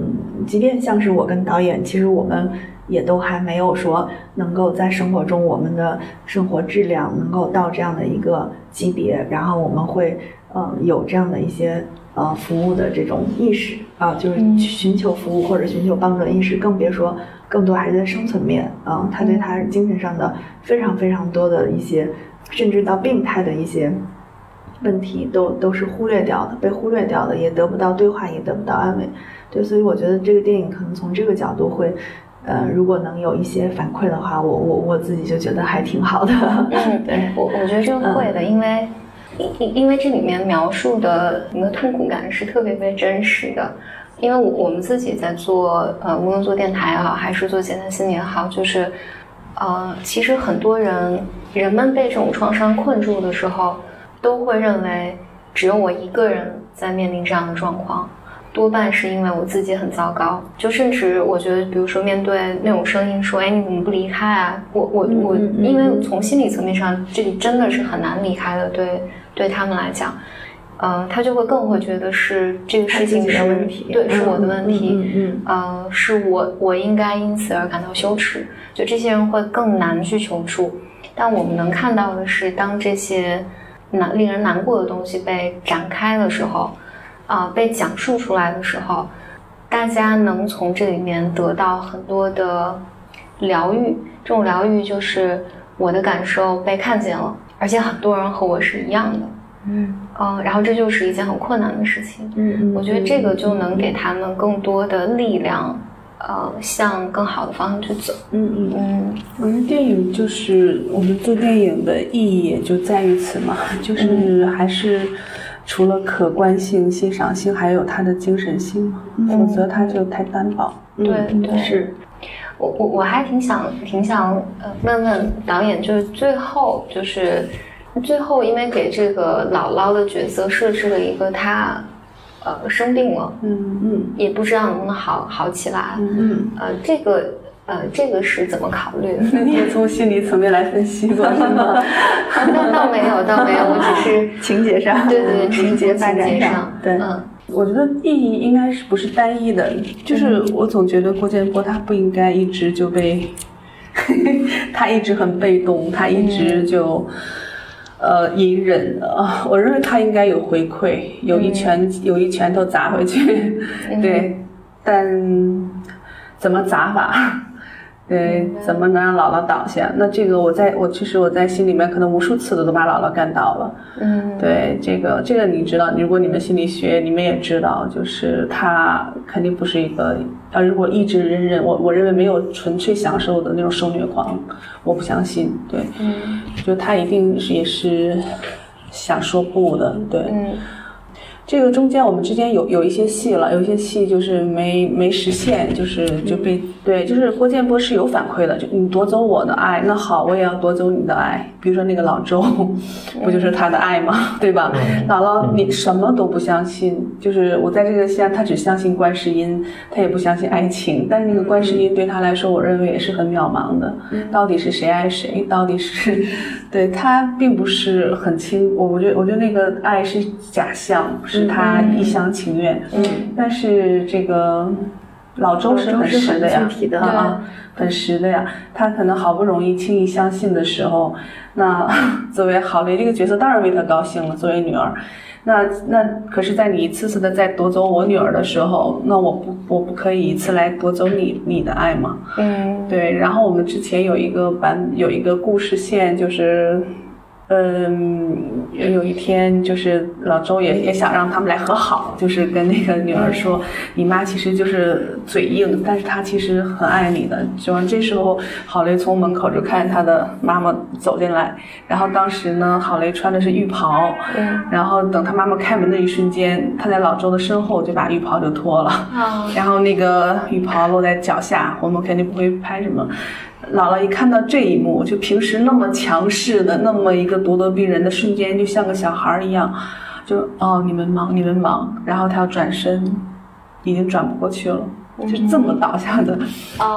即便像是我跟导演，其实我们。也都还没有说能够在生活中，我们的生活质量能够到这样的一个级别，然后我们会呃有这样的一些呃服务的这种意识啊，就是寻求服务或者寻求帮助的意识，更别说更多还是在生存面啊，他对他精神上的非常非常多的一些，甚至到病态的一些问题都都是忽略掉的，被忽略掉的，也得不到对话，也得不到安慰。对，所以我觉得这个电影可能从这个角度会。呃，如果能有一些反馈的话，我我我自己就觉得还挺好的。嗯，对我我觉得这个会的，因为因因为这里面描述的你的痛苦感是特别特别真实的。因为我我们自己在做呃，无论做电台也好，还是做简单心理也好，就是呃，其实很多人人们被这种创伤困住的时候，都会认为只有我一个人在面临这样的状况。多半是因为我自己很糟糕，就甚至我觉得，比如说面对那种声音说：“哎，你怎么不离开啊？”我我我，因为从心理层面上，这里真的是很难离开的。对对他们来讲，呃，他就会更会觉得是这个事情是问题，对，是我的问题，嗯呃，是我我应该因此而感到羞耻。就这些人会更难去求助。但我们能看到的是，当这些难令人难过的东西被展开的时候。啊，被讲述出来的时候，大家能从这里面得到很多的疗愈。这种疗愈就是我的感受被看见了，而且很多人和我是一样的。嗯，嗯，然后这就是一件很困难的事情。嗯嗯，我觉得这个就能给他们更多的力量，呃，向更好的方向去走。嗯嗯嗯，我觉得电影就是我们做电影的意义也就在于此嘛，就是还是。除了可观性、欣赏性，还有它的精神性嘛？否则它就太单薄。对对，是。我我我还挺想挺想呃问问导演，就是最后就是最后，因为给这个姥姥的角色设置了一个她呃生病了，嗯嗯，也不知道能不能好好起来，嗯呃这个。呃，这个是怎么考虑的？你也从心理层面来分析过是吗？倒倒没有，倒没有，我只是 情节上，对对对，情节发展上，对。嗯，我觉得意义应该是不是单一的，就是我总觉得郭建波他不应该一直就被，他一直很被动，他一直就呃隐忍啊。我认为他应该有回馈，有一拳有一拳头砸回去，对。但怎么砸法？对，怎么能让姥姥倒下？那这个我在我其实我在心里面可能无数次的都把姥姥干倒了。嗯，对，这个这个你知道，如果你们心理学你们也知道，就是他肯定不是一个，他如果一直忍忍，我我认为没有纯粹享受的那种受虐狂，我不相信。对，嗯，就他一定是也是想说不的，对。嗯。这个中间我们之间有有一些戏了，有一些戏就是没没实现，就是就被对，就是郭建波是有反馈的，就你夺走我的爱，那好，我也要夺走你的爱。比如说那个老周，不就是他的爱吗？对吧？姥姥，你什么都不相信，就是我在这个戏，他只相信观世音，他也不相信爱情。但是那个观世音对他来说，我认为也是很渺茫的。到底是谁爱谁？到底是 对他并不是很清。我我觉得我觉得那个爱是假象，是他一厢情愿。嗯，但是这个。老周是很实的呀，啊，很实的呀。他可能好不容易轻易相信的时候，那 作为郝蕾这个角色当然为他高兴了。作为女儿，那那可是，在你一次次的在夺走我女儿的时候，那我不我不可以一次来夺走你你的爱吗？嗯，对。然后我们之前有一个版有一个故事线，就是。嗯，有一天就是老周也也想让他们来和好，就是跟那个女儿说，你妈其实就是嘴硬，但是她其实很爱你的。就这时候，郝雷从门口就看见他的妈妈走进来，然后当时呢，郝雷穿的是浴袍，然后等他妈妈开门的一瞬间，他在老周的身后就把浴袍就脱了，然后那个浴袍落在脚下，我们肯定不会拍什么。姥姥一看到这一幕，就平时那么强势的那么一个咄咄逼人的瞬间，就像个小孩一样，就哦，你们忙，你们忙，然后他要转身，已经转不过去了，就这么倒下的。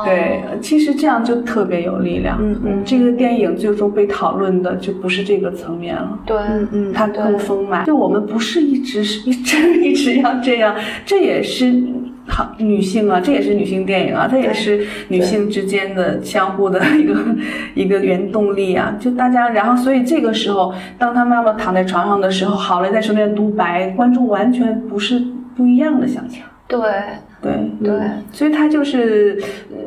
对，其实这样就特别有力量。嗯嗯，这个电影最终被讨论的就不是这个层面了。对，嗯嗯，它更丰满。就我们不是一直是一直一直要这样，这也是。好，女性啊，这也是女性电影啊，它也是女性之间的相互的一个一个原动力啊。就大家，然后所以这个时候，当他妈妈躺在床上的时候，郝蕾在身边独白，观众完全不是不一样的想象。对。对对，所以他就是，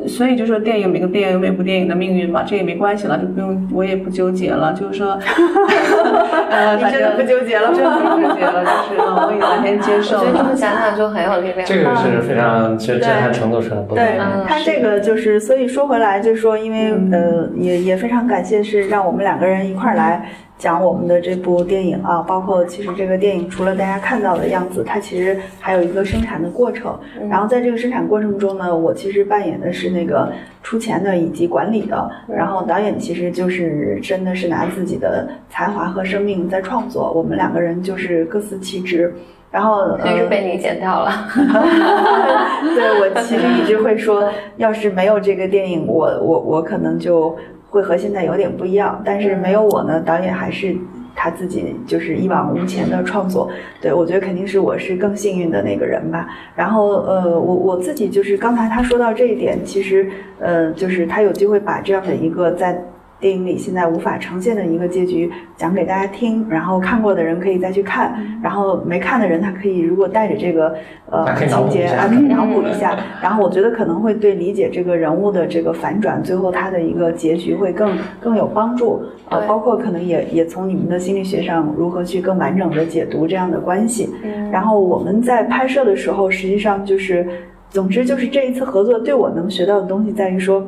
所以就说电影每个电影有每部电影的命运嘛，这也没关系了，就不用我也不纠结了，就是说，呃，真的不纠结了，真的不纠结了，就是我也完全接受。我觉得这么想想就很有力量。这个是非常，其实震撼程度是很不同。对他这个就是，所以说回来就是说，因为呃，也也非常感谢是让我们两个人一块儿来。讲我们的这部电影啊，包括其实这个电影除了大家看到的样子，它其实还有一个生产的过程。然后在这个生产过程中呢，我其实扮演的是那个出钱的以及管理的。然后导演其实就是真的是拿自己的才华和生命在创作。我们两个人就是各司其职。然后所以是被你剪掉了。对我其实一直会说，要是没有这个电影，我我我可能就。会和现在有点不一样，但是没有我呢，导演还是他自己就是一往无前的创作。对我觉得肯定是我是更幸运的那个人吧。然后呃，我我自己就是刚才他说到这一点，其实呃，就是他有机会把这样的一个在。电影里现在无法呈现的一个结局，讲给大家听，然后看过的人可以再去看，然后没看的人他可以如果带着这个呃情节啊，可以 脑补一下，然后我觉得可能会对理解这个人物的这个反转，最后他的一个结局会更更有帮助呃，包括可能也也从你们的心理学上如何去更完整的解读这样的关系。然后我们在拍摄的时候，实际上就是，总之就是这一次合作对我能学到的东西在于说。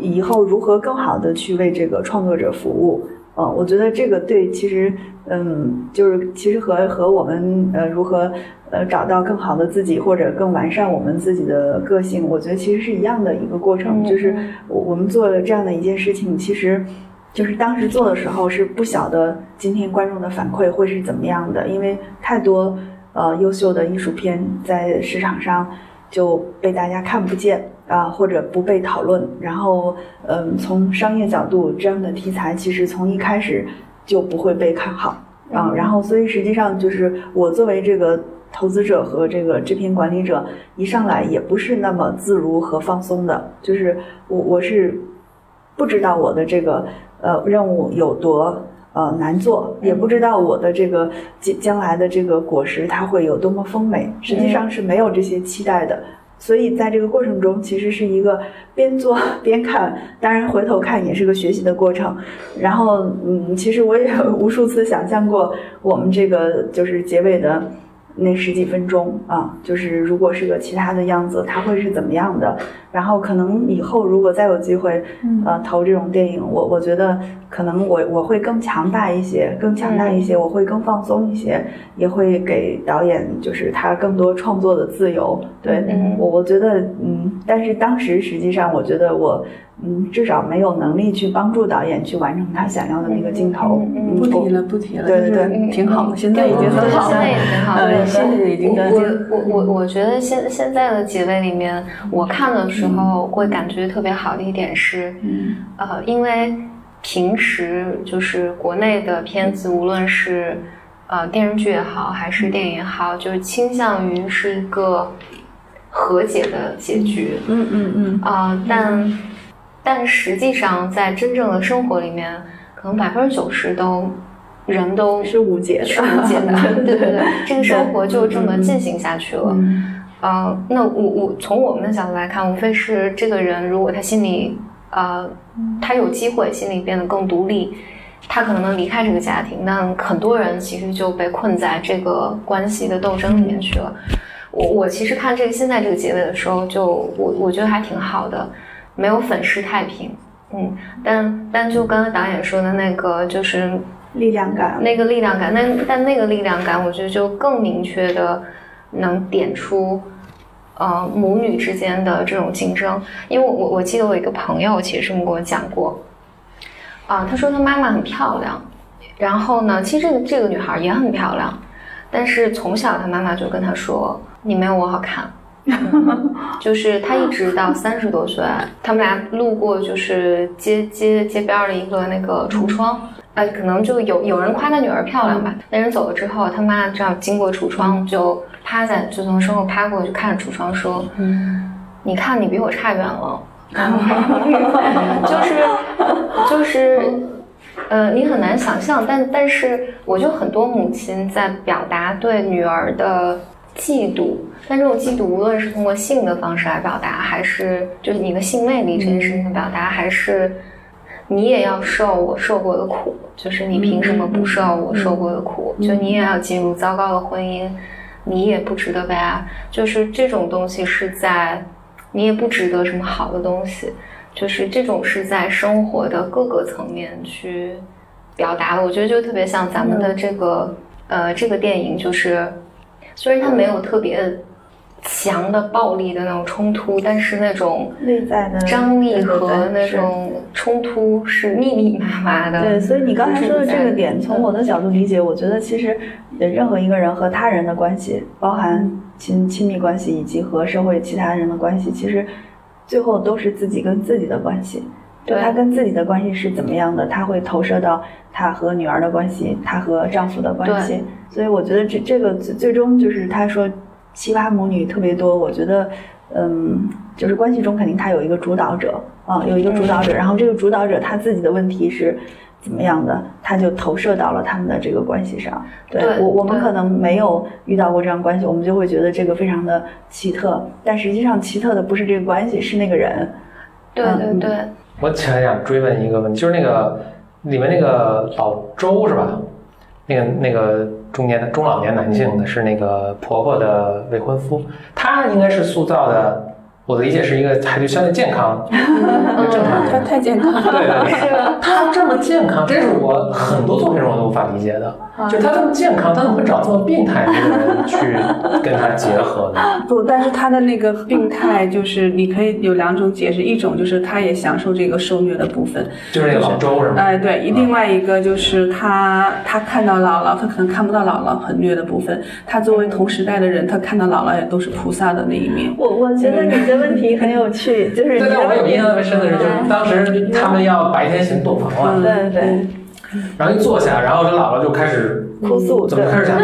以后如何更好的去为这个创作者服务？呃，我觉得这个对，其实，嗯，就是其实和和我们呃如何呃找到更好的自己或者更完善我们自己的个性，我觉得其实是一样的一个过程。就是我我们做了这样的一件事情，其实就是当时做的时候是不晓得今天观众的反馈会是怎么样的，因为太多呃优秀的艺术片在市场上就被大家看不见。啊，或者不被讨论，然后，嗯，从商业角度，这样的题材其实从一开始就不会被看好啊。然后，所以实际上就是我作为这个投资者和这个制片管理者，一上来也不是那么自如和放松的，就是我我是不知道我的这个呃任务有多呃难做，也不知道我的这个将将来的这个果实它会有多么丰美，实际上是没有这些期待的。所以在这个过程中，其实是一个边做 边看，当然回头看也是个学习的过程。然后，嗯，其实我也无数次想象过我们这个就是结尾的。那十几分钟啊，就是如果是个其他的样子，它会是怎么样的？然后可能以后如果再有机会，呃，投这种电影，我我觉得可能我我会更强大一些，更强大一些，我会更放松一些，也会给导演就是他更多创作的自由。对我我觉得嗯，但是当时实际上我觉得我。嗯，至少没有能力去帮助导演去完成他想要的那个镜头。不提了，不提了。对对对，挺好的，现在已经很好了。现在也挺好的。现在已经。我我我我觉得现现在的几位里面，我看的时候会感觉特别好的一点是，呃，因为平时就是国内的片子，无论是呃电视剧也好，还是电影也好，就是倾向于是一个和解的结局。嗯嗯嗯。啊，但。但实际上，在真正的生活里面，可能百分之九十都人都是无解，是无解的。对对对，这个生活就这么进行下去了。呃，那我我从我们的角度来看，无非是这个人如果他心里呃他有机会心里变得更独立，他可能能离开这个家庭。那很多人其实就被困在这个关系的斗争里面去了。我我其实看这个现在这个结尾的时候，就我我觉得还挺好的。没有粉饰太平，嗯，但但就刚刚导演说的那个，就是力量感，那个力量感，那但那个力量感，我觉得就更明确的能点出，呃，母女之间的这种竞争。因为我我记得我一个朋友其实这么跟我讲过，啊，他说他妈妈很漂亮，然后呢，其实这个这个女孩也很漂亮，但是从小他妈妈就跟他说，你没有我好看。就是他一直到三十多岁，他们俩路过就是街街街边的一个那个橱窗，呃，可能就有有人夸他女儿漂亮吧。那人走了之后，他妈这样经过橱窗，就趴在就从身后趴过去看着橱窗说：“嗯，你看你比我差远了。”就是就是，呃，你很难想象，但但是我就很多母亲在表达对女儿的。嫉妒，但这种嫉妒无论是通过性的方式来表达，还是就是你的性魅力这件事情的表达，还是你也要受我受过的苦，就是你凭什么不受我受过的苦？就你也要进入糟糕的婚姻，你也不值得被爱，就是这种东西是在你也不值得什么好的东西，就是这种是在生活的各个层面去表达的。我觉得就特别像咱们的这个呃这个电影，就是。虽然它没有特别强的暴力的那种冲突，但是那种内在的张力和那种冲突是密密麻麻的。对，所以你刚才说的这个点，从我的角度理解，我觉得其实任何一个人和他人的关系，包含亲亲密关系以及和社会其他人的关系，其实最后都是自己跟自己的关系。对他跟自己的关系是怎么样的，他会投射到他和女儿的关系，他和丈夫的关系。所以我觉得这这个最最终就是他说奇葩母女特别多。我觉得，嗯，就是关系中肯定他有一个主导者啊，有一个主导者，然后这个主导者他自己的问题是怎么样的，他就投射到了他们的这个关系上。对我我们可能没有遇到过这样关系，我们就会觉得这个非常的奇特，但实际上奇特的不是这个关系，是那个人。对对对。我想想追问一个问题，就是那个里面那个老周是吧？那个那个中年的中老年男性的，是那个婆婆的未婚夫，他应该是塑造的。我的理解是一个还就相对健康，正常。他太健康了。对对对，他这么健康，这是我很多作品中我都无法理解的。就他这么健康，他怎么会找这么病态的人去跟他结合呢？不，但是他的那个病态，就是你可以有两种解释，一种就是他也享受这个受虐的部分，就是那个老周是吗？哎，对。另外一个就是他，他看到姥姥，他可能看不到姥姥很虐的部分。他作为同时代的人，他看到姥姥也都是菩萨的那一面。我我觉得你的。问题很有趣，就是对，我有印象特别深的是，就是当时他们要白天行洞房嘛，对对，然后一坐下，然后这姥姥就开始哭诉，怎么开始讲？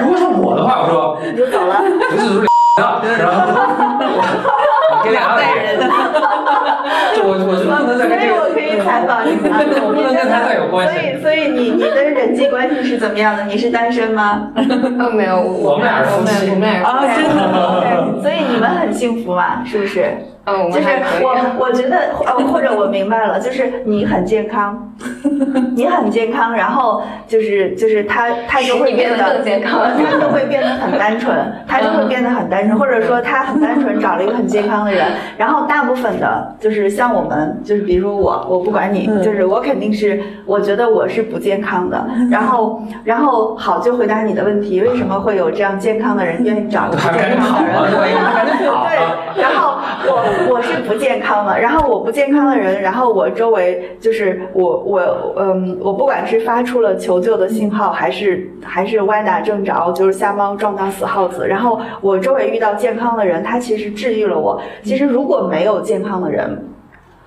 如果是我的话，我说 你就走了，不是，然后。给俩代人，我我就不能再跟这个，所以我可以采访你吗？我不能跟他再有关系。所以，所以你你的人际关系是怎么样的？你是单身吗？哦，没有，我们俩是夫妻，我们俩啊，真的。所以你们很幸福嘛？是不是？嗯，就是我，我觉得，呃，或者我明白了，就是你很健康，你很健康，然后就是就是他他就会变得更健康，他就会变得很单纯，他就会变得很单纯，或者说他很单纯，找了一个很健康的人，然后大部分的，就是像我们，就是比如我，我不管你，就是我肯定是，我觉得我是不健康的，然后然后好就回答你的问题，为什么会有这样健康的人愿意找不 健康的人？对，然后我。我是不健康的，然后我不健康的人，然后我周围就是我我嗯，我不管是发出了求救的信号，还是还是歪打正着，就是瞎猫撞到死耗子，然后我周围遇到健康的人，他其实治愈了我。其实如果没有健康的人，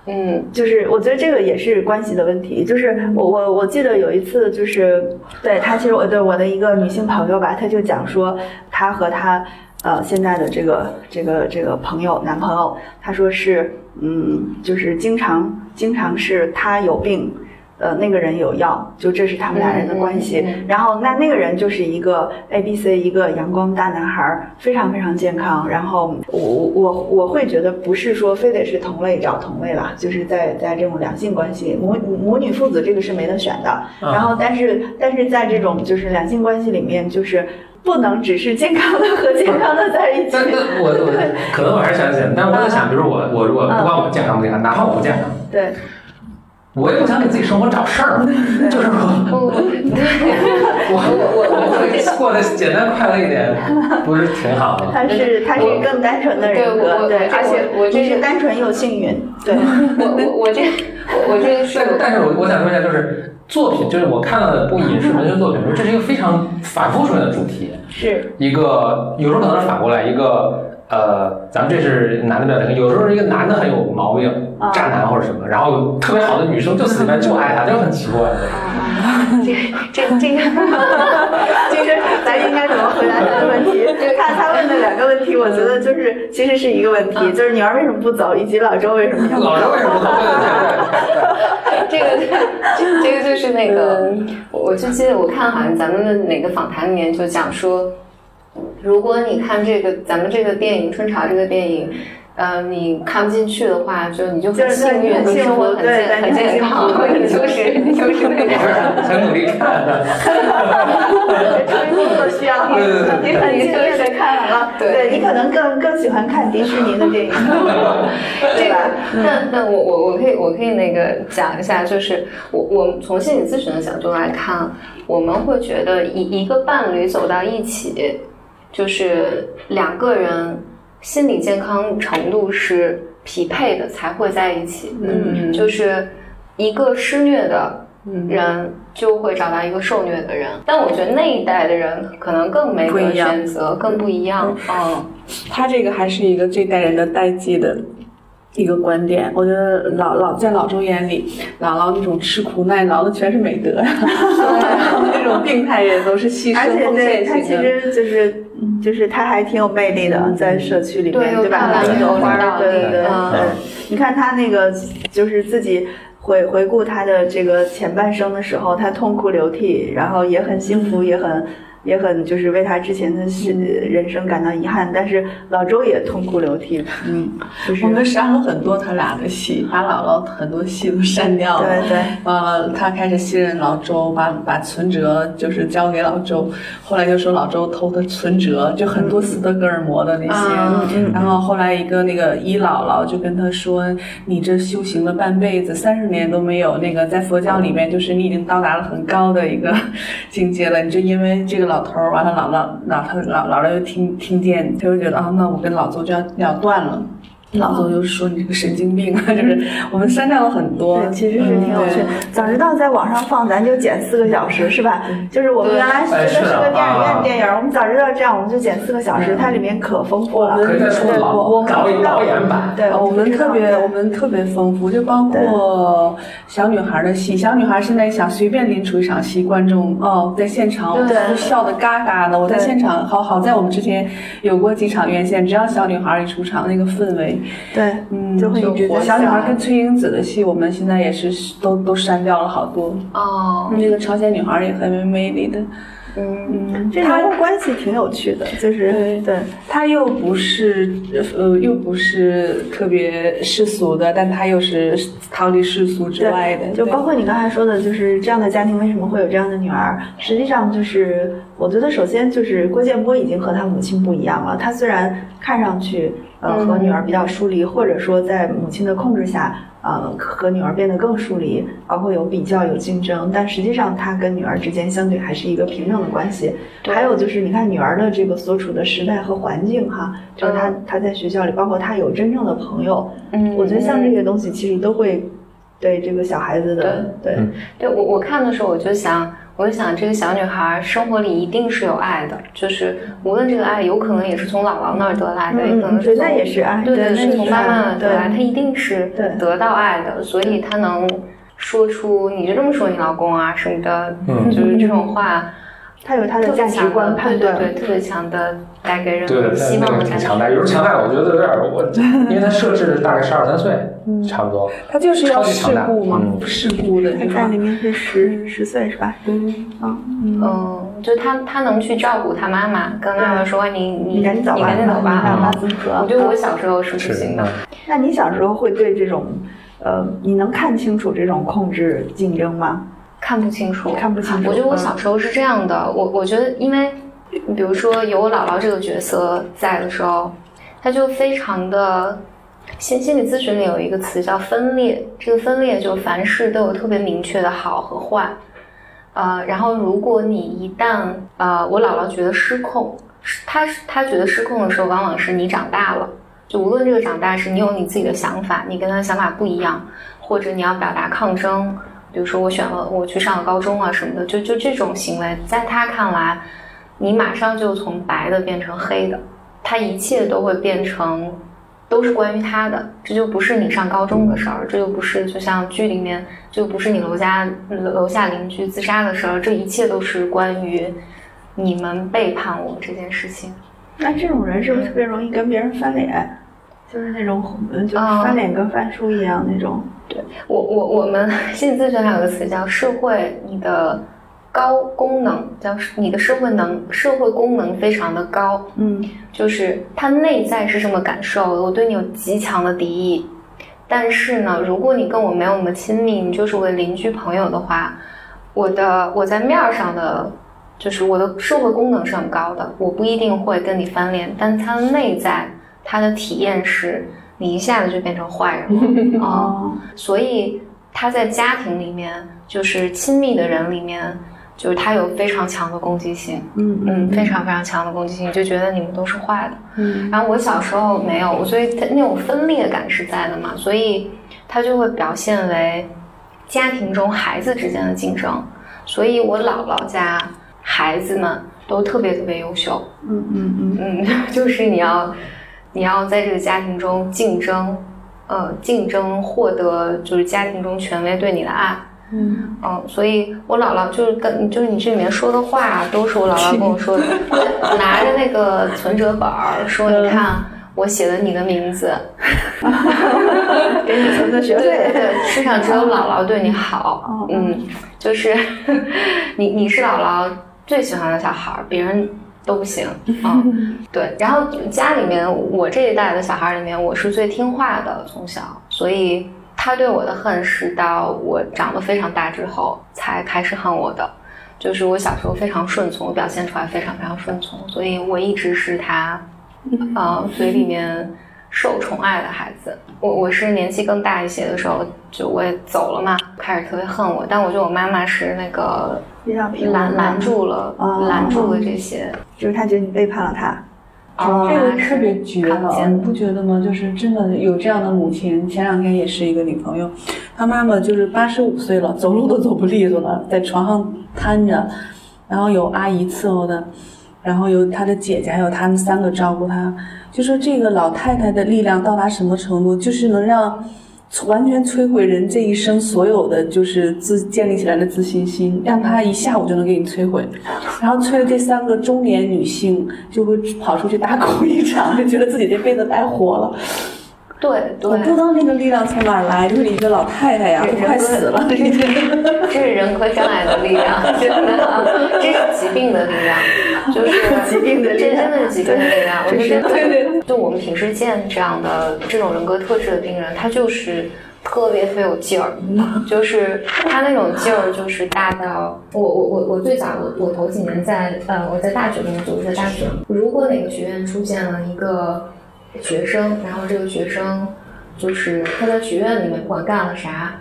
嗯，就是我觉得这个也是关系的问题。就是我我我记得有一次，就是对他，其实我对我的一个女性朋友吧，她就讲说，她和她。呃，现在的这个这个这个朋友男朋友，他说是，嗯，就是经常经常是他有病。呃，那个人有药，就这是他们俩人的关系。然后那那个人就是一个 A B C，一个阳光大男孩，非常非常健康。然后我我我会觉得不是说非得是同类找同类啦，就是在在这种两性关系，母母女父子这个是没得选的。然后但是但是在这种就是两性关系里面，就是不能只是健康的和健康的在一起。但但我我可能我还是想想，但是我在想，比如我我如果不管我健康不健康，哪怕我不健康，对。我也不想给自己生活找事儿，就是我，我我我过得简单快乐一点，不是挺好的？他是他是更单纯的人格，对，而且我这是单纯又幸运，对，我我我这 我这是，但但是我我想说一下，就是作品，就是我看到的部影视文学作品，这是一个非常反复出现的主题，是一个有时候可能是反过来一个。呃，咱们这是男的表达，有时候一个男的很有毛病，渣男或者什么，然后特别好的女生就死里面就爱他，就很奇怪。这这这个，其实咱应该怎么回答他的问题？看他问的两个问题，我觉得就是其实是一个问题，就是女儿为什么不走，以及老周为什么要老周为什么不走？这个这个就是那个，我就记得我看好像咱们的哪个访谈里面就讲说。如果你看这个咱们这个电影《春潮》这个电影，呃，你看不进去的话，就你就很幸运，你生活很健很健康，你就是你就是那个很努力看的，因为工作需要，你很幸运的看完了，对你可能更更喜欢看迪士尼的电影，对吧？那那我我我可以我可以那个讲一下，就是我我从心理咨询的角度来看，我们会觉得一一个伴侣走到一起。就是两个人心理健康程度是匹配的，才会在一起。嗯，就是一个施虐的人就会找到一个受虐的人，但我觉得那一代的人可能更没得选择，更不一样。嗯，他这个还是一个这代人的代际的。一个观点，我觉得老老在老周眼里，姥姥那种吃苦耐劳的全是美德，那种病态也都是牺牲奉献型的。他其实就是就是他还挺有魅力的，在社区里面，对吧？对对对对。你看他那个就是自己回回顾他的这个前半生的时候，他痛哭流涕，然后也很幸福，也很。也很就是为他之前的人生感到遗憾，但是老周也痛哭流涕。嗯，就是我们删了很多他俩的戏，把姥姥很多戏都删掉了。对对。呃，他开始信任老周，把把存折就是交给老周。后来就说老周偷的存折，就很多斯德哥尔摩的那些。然后后来一个那个姨姥姥就跟他说：“你这修行了半辈子，三十年都没有那个在佛教里面，就是你已经到达了很高的一个境界了。你就因为这个老。”头儿完了，姥姥老头老姥姥又听听见，他就觉得啊，那我跟老周就要要断了。老总就是说你这个神经病啊，就是我们删掉了很多，其实是挺有趣。早知道在网上放，咱就剪四个小时，是吧？就是我们原来觉得是个电影院电影，我们早知道这样，我们就剪四个小时，它里面可丰富了。可以再出老搞一导演版。对，我们特别我们特别丰富，就包括小女孩的戏。小女孩现在想随便拎出一场戏，观众哦在现场都笑的嘎嘎的。我在现场，好好在我们之前有过几场院线，只要小女孩一出场，那个氛围。对，嗯，就会觉得小女孩跟崔英子的戏，我们现在也是都都删掉了好多。哦，那个朝鲜女孩也很有魅力的。嗯嗯，这人物关系挺有趣的，就是对，他又不是呃，又不是特别世俗的，但他又是逃离世俗之外的。就包括你刚才说的，就是这样的家庭为什么会有这样的女儿？实际上就是，我觉得首先就是郭建波已经和他母亲不一样了。他虽然看上去呃和女儿比较疏离，或者说在母亲的控制下。呃，和女儿变得更疏离，包括有比较、有竞争，但实际上他跟女儿之间相对还是一个平等的关系。还有就是，你看女儿的这个所处的时代和环境，哈，就是她她在学校里，包括她有真正的朋友。嗯，我觉得像这些东西，其实都会对这个小孩子的，对，对我我看的时候，我就想。我就想，这个小女孩生活里一定是有爱的，就是无论这个爱有可能也是从姥姥那儿得来的，也可能是从也是爱，对对，是从妈妈那儿得来，她一定是得到爱的，所以她能说出你就这么说你老公啊什么的，就是这种话。他有他的价值观判断，对对对，特别强的带给人希望的感觉。强大，有时候强大，我觉得有点我，因为他设置大概十二三岁，差不多。他就是要世故嘛，世故的。他在里面是十十岁是吧？嗯嗯嗯，就他他能去照顾他妈妈，跟妈妈说你你赶紧走吧，你赶紧走吧。我觉得我小时候是不行的。那你小时候会对这种呃，你能看清楚这种控制竞争吗？看不清楚，看不清楚。我觉得我小时候是这样的，我我觉得，因为比如说有我姥姥这个角色在的时候，她就非常的心心理咨询里有一个词叫分裂，这个分裂就凡事都有特别明确的好和坏，呃，然后如果你一旦呃，我姥姥觉得失控，她她觉得失控的时候，往往是你长大了，就无论这个长大是你有你自己的想法，你跟他的想法不一样，或者你要表达抗争。比如说我选了我去上了高中啊什么的，就就这种行为，在他看来，你马上就从白的变成黑的，他一切都会变成都是关于他的，这就不是你上高中的事儿，这就不是就像剧里面就不是你楼家楼下邻居自杀的事儿，这一切都是关于你们背叛我这件事情。那这种人是不是特别容易跟别人翻脸？就是那种就翻脸跟翻书一样那种。对我我我们 心理咨询还有个词叫社会，你的高功能叫你的社会能社会功能非常的高，嗯，就是他内在是这么感受的，我对你有极强的敌意，但是呢，如果你跟我没有那么亲密，你就是我的邻居朋友的话，我的我在面儿上的就是我的社会功能是很高的，我不一定会跟你翻脸，但他的内在他的体验是。你一下子就变成坏人了啊！所以他在家庭里面，就是亲密的人里面，就是他有非常强的攻击性，嗯嗯，非常非常强的攻击性，就觉得你们都是坏的。嗯，然后我小时候没有，所以他那种分裂感是在的嘛，所以他就会表现为家庭中孩子之间的竞争。所以我姥姥家孩子们都特别特别优秀，嗯嗯嗯嗯，就是你要。你要在这个家庭中竞争，呃，竞争获得就是家庭中权威对你的爱，嗯嗯，所以我姥姥就是跟就是你这里面说的话都是我姥姥跟我说的，拿着那个存折本儿说，你看我写的你的名字，给你存的学费，对对，世上只有姥姥对你好，嗯，就是 你你是姥姥最喜欢的小孩，别人。都不行啊，对。然后家里面我这一代的小孩里面，我是最听话的，从小，所以他对我的恨是到我长得非常大之后才开始恨我的。就是我小时候非常顺从，我表现出来非常非常顺从，所以我一直是他，啊，嘴里面。受宠爱的孩子，我我是年纪更大一些的时候，就我也走了嘛，开始特别恨我。但我觉得我妈妈是那个拦拦住了，拦住了这些，就是她觉得你背叛了他。这个特别绝了，你不觉得吗？就是真的有这样的母亲。前两天也是一个女朋友，她妈妈就是八十五岁了，走路都走不利索了，在床上瘫着，然后有阿姨伺候的，然后有他的姐姐，还有他们三个照顾他。就说这个老太太的力量到达什么程度，就是能让。完全摧毁人这一生所有的就是自建立起来的自信心，让他一下午就能给你摧毁，然后催了这三个中年女性就会跑出去大哭一场，就觉得自己这辈子白活了。对对，我不知道那个力量从哪儿来，就是一个老太太呀，都快死了。这是人格障碍的力量，真的，这是疾病的力量，就是疾病的力量，这真的是疾病的力量。我觉得，对对，就我们平时见这样的这种人格特质的病人，他就是特别特别有劲儿，就是他那种劲儿就是大到我我我我最早我我头几年在呃我在大学工作，在大学，如果哪个学院出现了一个。学生，然后这个学生就是他在学院里面不管干了啥，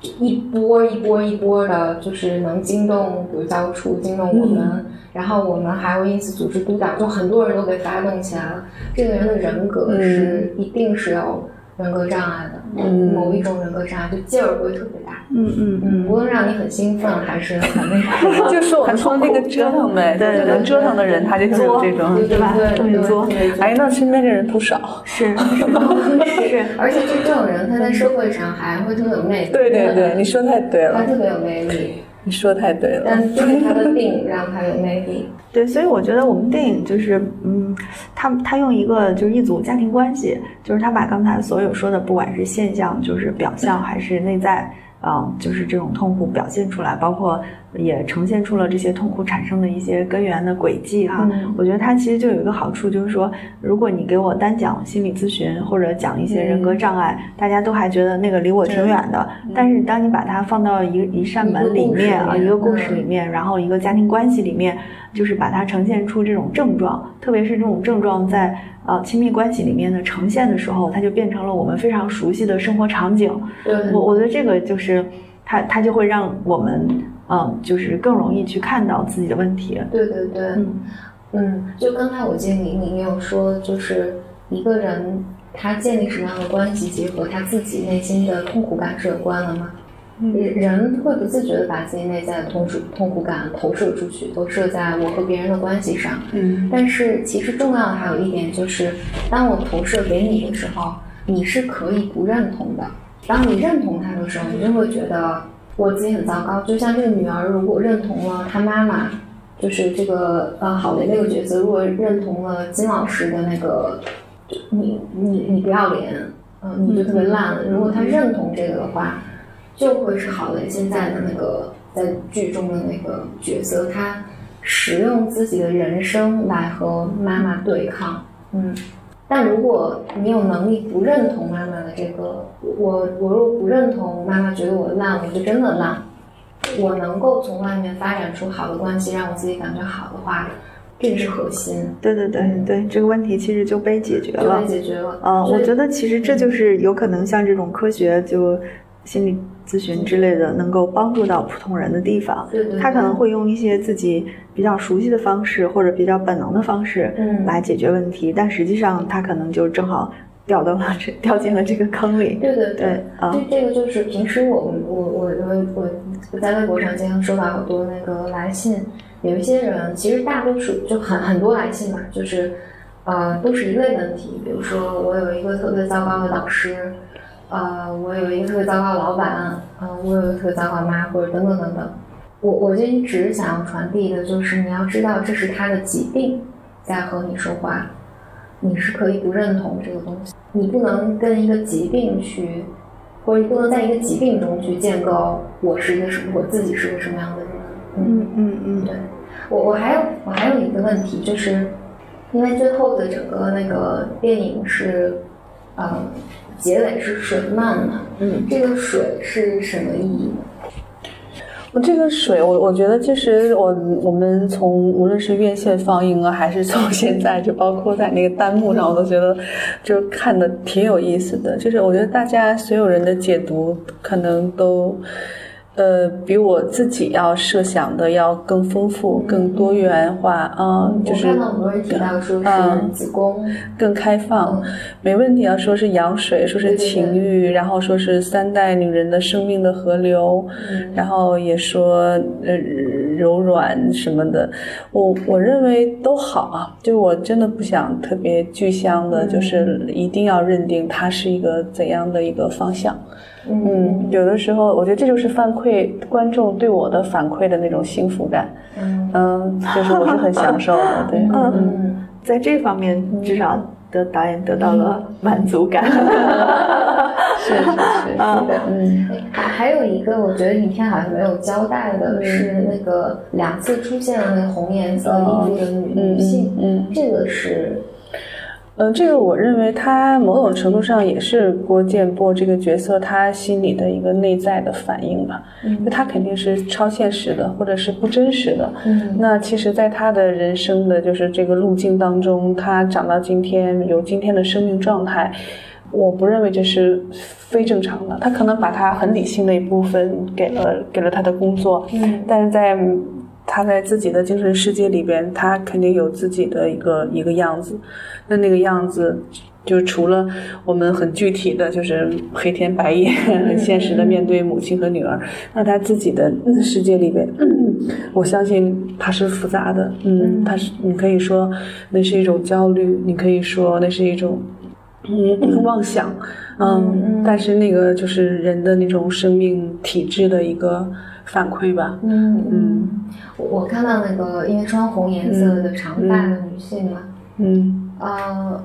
一波一波一波的，就是能惊动，比如教务处惊动我们，然后我们还会因此组织督导，就很多人都被发动起来了。这个人的人格是一定是有人格障碍的，某一种人格障碍，就劲儿不会特别大。嗯嗯嗯，无论让你很兴奋还是很那个，就是我们说那个折腾呗，对，能折腾的人他就有这种，对吧？特别作。哎，那身边的人不少，是 是是，而且就这种人，他在社会上还会特别有魅力。对对对，你说太对了，他特别有魅力。你说太对了，但就是他的电影让他有魅力。对，所以我觉得我们电影就是，嗯，他他用一个就是一组家庭关系，就是他把刚才所有说的，不管是现象，就是表象，还是内在。嗯，就是这种痛苦表现出来，包括也呈现出了这些痛苦产生的一些根源的轨迹哈。我觉得它其实就有一个好处，就是说，如果你给我单讲心理咨询或者讲一些人格障碍，大家都还觉得那个离我挺远的。但是当你把它放到一一扇门里面啊，一个故事里面，然后一个家庭关系里面，就是把它呈现出这种症状，特别是这种症状在。呃，亲密关系里面的呈现的时候，它就变成了我们非常熟悉的生活场景。对我我觉得这个就是它，它就会让我们，嗯，就是更容易去看到自己的问题。对对对，嗯嗯，就刚才我记得你你有说，就是一个人他建立什么样的关系，结合他自己内心的痛苦感是有关的吗？人会不自觉的把自己内在的痛苦痛苦感投射出去，投射在我和别人的关系上。嗯，但是其实重要的还有一点就是，当我投射给你的时候，你是可以不认同的。当你认同他的时候，你就会觉得我自己很糟糕。就像这个女儿，如果认同了她妈妈，就是这个呃好的那个角色，如果认同了金老师的那个，你你你不要脸，嗯，你就特别烂了。如果他认同这个的话。就会是郝蕾现在的那个在剧中的那个角色，他使用自己的人生来和妈妈对抗。嗯，但如果你有能力不认同妈妈的这个，我我若不认同妈妈觉得我烂，我就真的烂。我能够从外面发展出好的关系，让我自己感觉好的话，这个是核心。对对对对，这个问题其实就被解决了。被解决了。嗯，我觉得其实这就是有可能像这种科学就心理。咨询之类的能够帮助到普通人的地方，他可能会用一些自己比较熟悉的方式或者比较本能的方式来解决问题，但实际上他可能就正好掉到了这 掉进了这个坑里。对对对，这这个就是平时我们我我我我在微博上经常收到好多那个来信，有一些人其实大多数就很很多来信嘛，就是呃都是一类问题，比如说我有一个特别糟糕的导师。呃，我有一个特别糟糕的老板，嗯，我有一个特别糟糕的妈，或者等等等等。我我就一直想要传递的就是，你要知道这是他的疾病在和你说话，你是可以不认同这个东西，你不能跟一个疾病去，或者你不能在一个疾病中去建构我是一个什么，我自己是个什么样的人。嗯嗯嗯，对我我还有我还有一个问题，就是因为最后的整个那个电影是，嗯。结尾是水漫了？嗯，这个水是什么意义呢？我这个水，我我觉得其实我我们从无论是院线放映啊，还是从现在就包括在那个弹幕上，我都觉得就看的挺有意思的。就是我觉得大家所有人的解读可能都呃，比我自己要设想的要更丰富、更多元化嗯，就是看到很多人提到说是子宫更开放，没问题啊。说是羊水，说是情欲，然后说是三代女人的生命的河流，然后也说呃柔软什么的。我我认为都好啊，就我真的不想特别具象的，就是一定要认定它是一个怎样的一个方向。嗯，有的时候我觉得这就是反馈观众对我的反馈的那种幸福感，嗯，就是我是很享受的，对，嗯，在这方面至少的导演得到了满足感，是是是，嗯，还还有一个我觉得影片好像没有交代的是那个两次出现了那红颜色衣服的女女性，嗯，这个是。嗯，这个我认为他某种程度上也是郭建波这个角色他心里的一个内在的反应吧。嗯，他肯定是超现实的，或者是不真实的。嗯，那其实，在他的人生的就是这个路径当中，他长到今天有今天的生命状态，我不认为这是非正常的。他可能把他很理性的一部分给了给了他的工作，嗯，但是在。他在自己的精神世界里边，他肯定有自己的一个一个样子。那那个样子，就除了我们很具体的就是黑天白夜、很 现实的面对母亲和女儿，那他自己的世界里边，我相信他是复杂的。嗯，他是你可以说那是一种焦虑，你可以说那是一种嗯妄想，嗯，但是那个就是人的那种生命体质的一个。反馈吧，嗯嗯，我看到那个因为穿红颜色的长发的女性嘛，嗯，呃，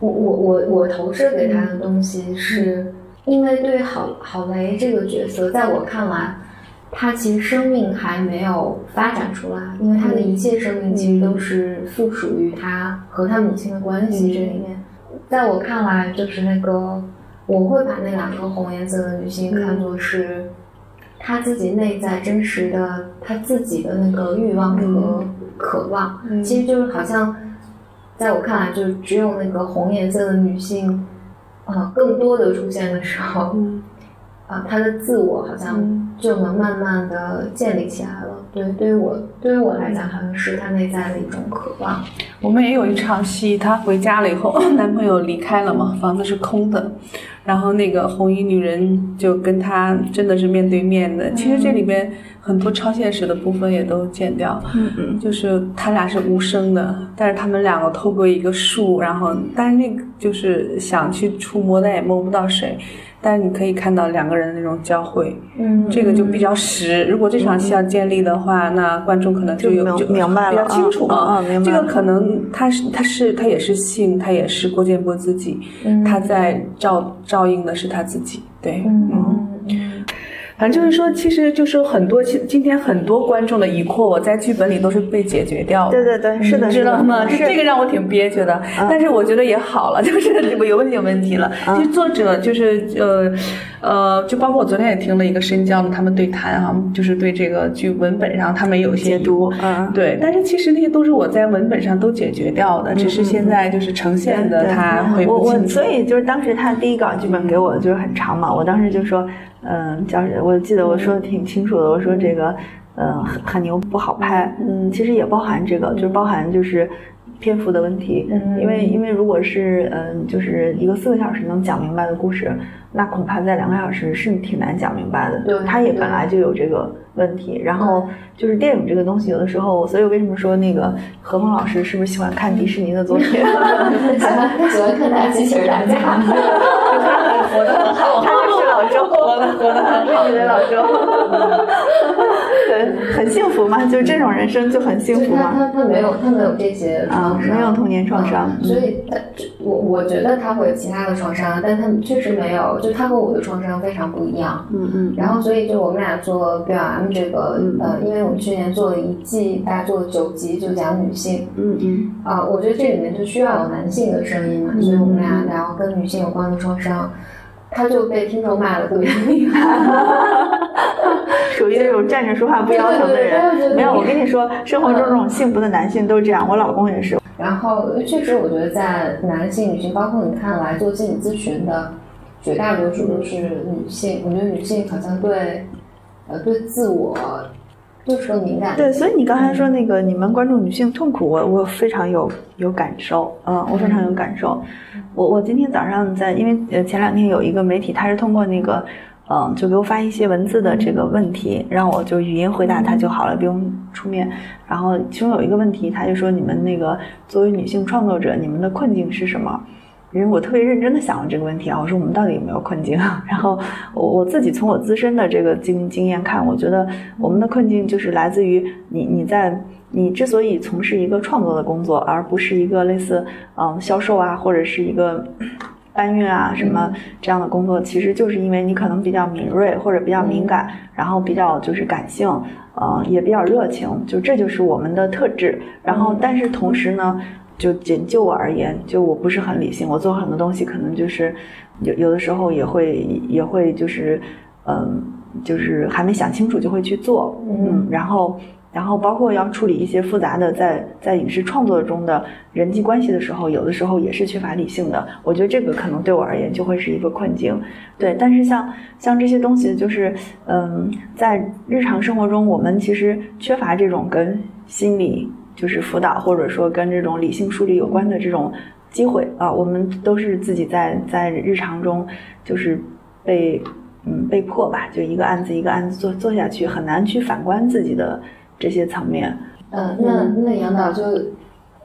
我我我我投射给她的东西是，因为对郝郝雷这个角色，在我看来，他其实生命还没有发展出来，因为他的一切生命其实都是附属于他和他母亲的关系这里面，在我看来，就是那个我会把那两个红颜色的女性看作是。他自己内在真实的他自己的那个欲望和渴望，其实就是好像，在我看来，就只有那个红颜色的女性，呃，更多的出现的时候，啊，她的自我好像就能慢慢的建立起来了。对，对于我，对于我来讲，好像是他内在的一种渴望。我们也有一场戏，她回家了以后，男朋友离开了嘛，房子是空的。然后那个红衣女人就跟他真的是面对面的。其实这里边很多超现实的部分也都剪掉，嗯嗯，就是他俩是无声的，但是他们两个透过一个树，然后但是那个就是想去触摸，但也摸不到谁。但是你可以看到两个人的那种交汇，嗯，这个就比较实。如果这场戏要建立的话，那观众可能就有就明白了，比较清楚啊。这个可能他是他是他也是性，他也是郭建波自己，他在照照应的是他自己，对，嗯。反正就是说，其实就是很多今今天很多观众的疑惑，我在剧本里都是被解决掉了。对对对，是的，知道吗？是这个让我挺憋屈的，但是我觉得也好了，就是 这个有问题有问题了。其实作者就是呃呃，就包括我昨天也听了一个深交的他们对谈哈，就是对这个剧文本上他们有一些解读，嗯，对。但是其实那些都是我在文本上都解决掉的，只是现在就是呈现的他会我我所以就是当时他第一稿剧本给我就是很长嘛，我当时就说。嗯，叫我记得我说的挺清楚的，我说这个，嗯，很很牛，不好拍。嗯，其实也包含这个，就是包含就是篇幅的问题。嗯，因为因为如果是嗯，就是一个四个小时能讲明白的故事，那恐怕在两个小时是挺难讲明白的。对，它也本来就有这个问题。然后就是电影这个东西，有的时候，所以为什么说那个何峰老师是不是喜欢看迪士尼的作品？喜欢喜欢看大机器人打架。活得很好，他就是老周，活得活得很好的老周，对，很幸福嘛，就是这种人生就很幸福嘛。他他他没有他没有这些创伤，没有童年创伤，所以他我我觉得他会有其他的创伤，但他确实没有，就他和我的创伤非常不一样。嗯嗯。然后所以就我们俩做 B M 这个呃，因为我们去年做了一季，大概做了九集，就讲女性。嗯嗯。啊，我觉得这里面就需要有男性的声音嘛，所以我们俩聊跟女性有关的创伤。他就被听众骂的特别厉害，属于那种站着说话不腰疼的人。没有，我跟你说，生活中这种幸福的男性都是这样，我老公也是。然后，确实，我觉得在男性、女性，包括你看来做心理咨询的，绝大多数都是女性。我觉得女性好像对呃对自我就是敏感。对，所以你刚才说那个你们关注女性痛苦，我我非常有有感受，嗯，我非常有感受。我我今天早上在，因为呃前两天有一个媒体，他是通过那个。嗯，就给我发一些文字的这个问题，让我就语音回答他就好了，不用出面。然后其中有一个问题，他就说：“你们那个作为女性创作者，你们的困境是什么？”因为我特别认真的想了这个问题啊，我说我们到底有没有困境？然后我我自己从我自身的这个经经验看，我觉得我们的困境就是来自于你你在你之所以从事一个创作的工作，而不是一个类似嗯销售啊或者是一个。搬运啊，什么这样的工作，其实就是因为你可能比较敏锐或者比较敏感，然后比较就是感性，呃，也比较热情，就这就是我们的特质。然后，但是同时呢，就仅就我而言，就我不是很理性，我做很多东西可能就是有有的时候也会也会就是，嗯，就是还没想清楚就会去做，嗯，然后。然后包括要处理一些复杂的在在影视创作中的人际关系的时候，有的时候也是缺乏理性的。我觉得这个可能对我而言就会是一个困境。对，但是像像这些东西，就是嗯，在日常生活中，我们其实缺乏这种跟心理就是辅导，或者说跟这种理性梳理有关的这种机会啊。我们都是自己在在日常中就是被嗯被迫吧，就一个案子一个案子做做下去，很难去反观自己的。这些层面，嗯，那那杨导就，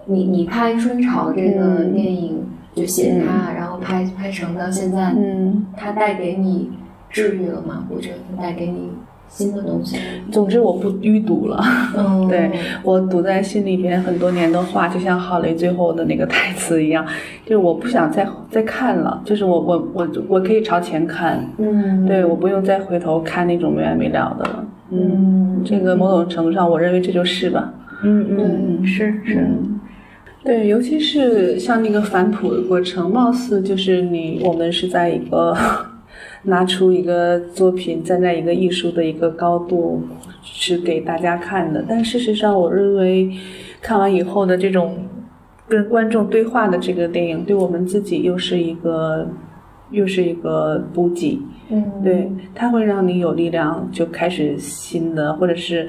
你你拍《春潮》这个电影，就写它，然后拍拍成到现在，嗯，它带给你治愈了吗？或者带给你新的东西？总之我不淤堵了，嗯，对我堵在心里边很多年的话，就像郝雷最后的那个台词一样，就是我不想再再看了，就是我我我我可以朝前看，嗯，对，我不用再回头看那种没完没了的了。嗯，这个某种程度上，我认为这就是吧。嗯嗯，是是，对，尤其是像那个反哺的过程，貌似就是你我们是在一个拿出一个作品，站在一个艺术的一个高度是给大家看的，但事实上，我认为看完以后的这种跟观众对话的这个电影，对我们自己又是一个又是一个补给。嗯，对，它会让你有力量，就开始新的，或者是，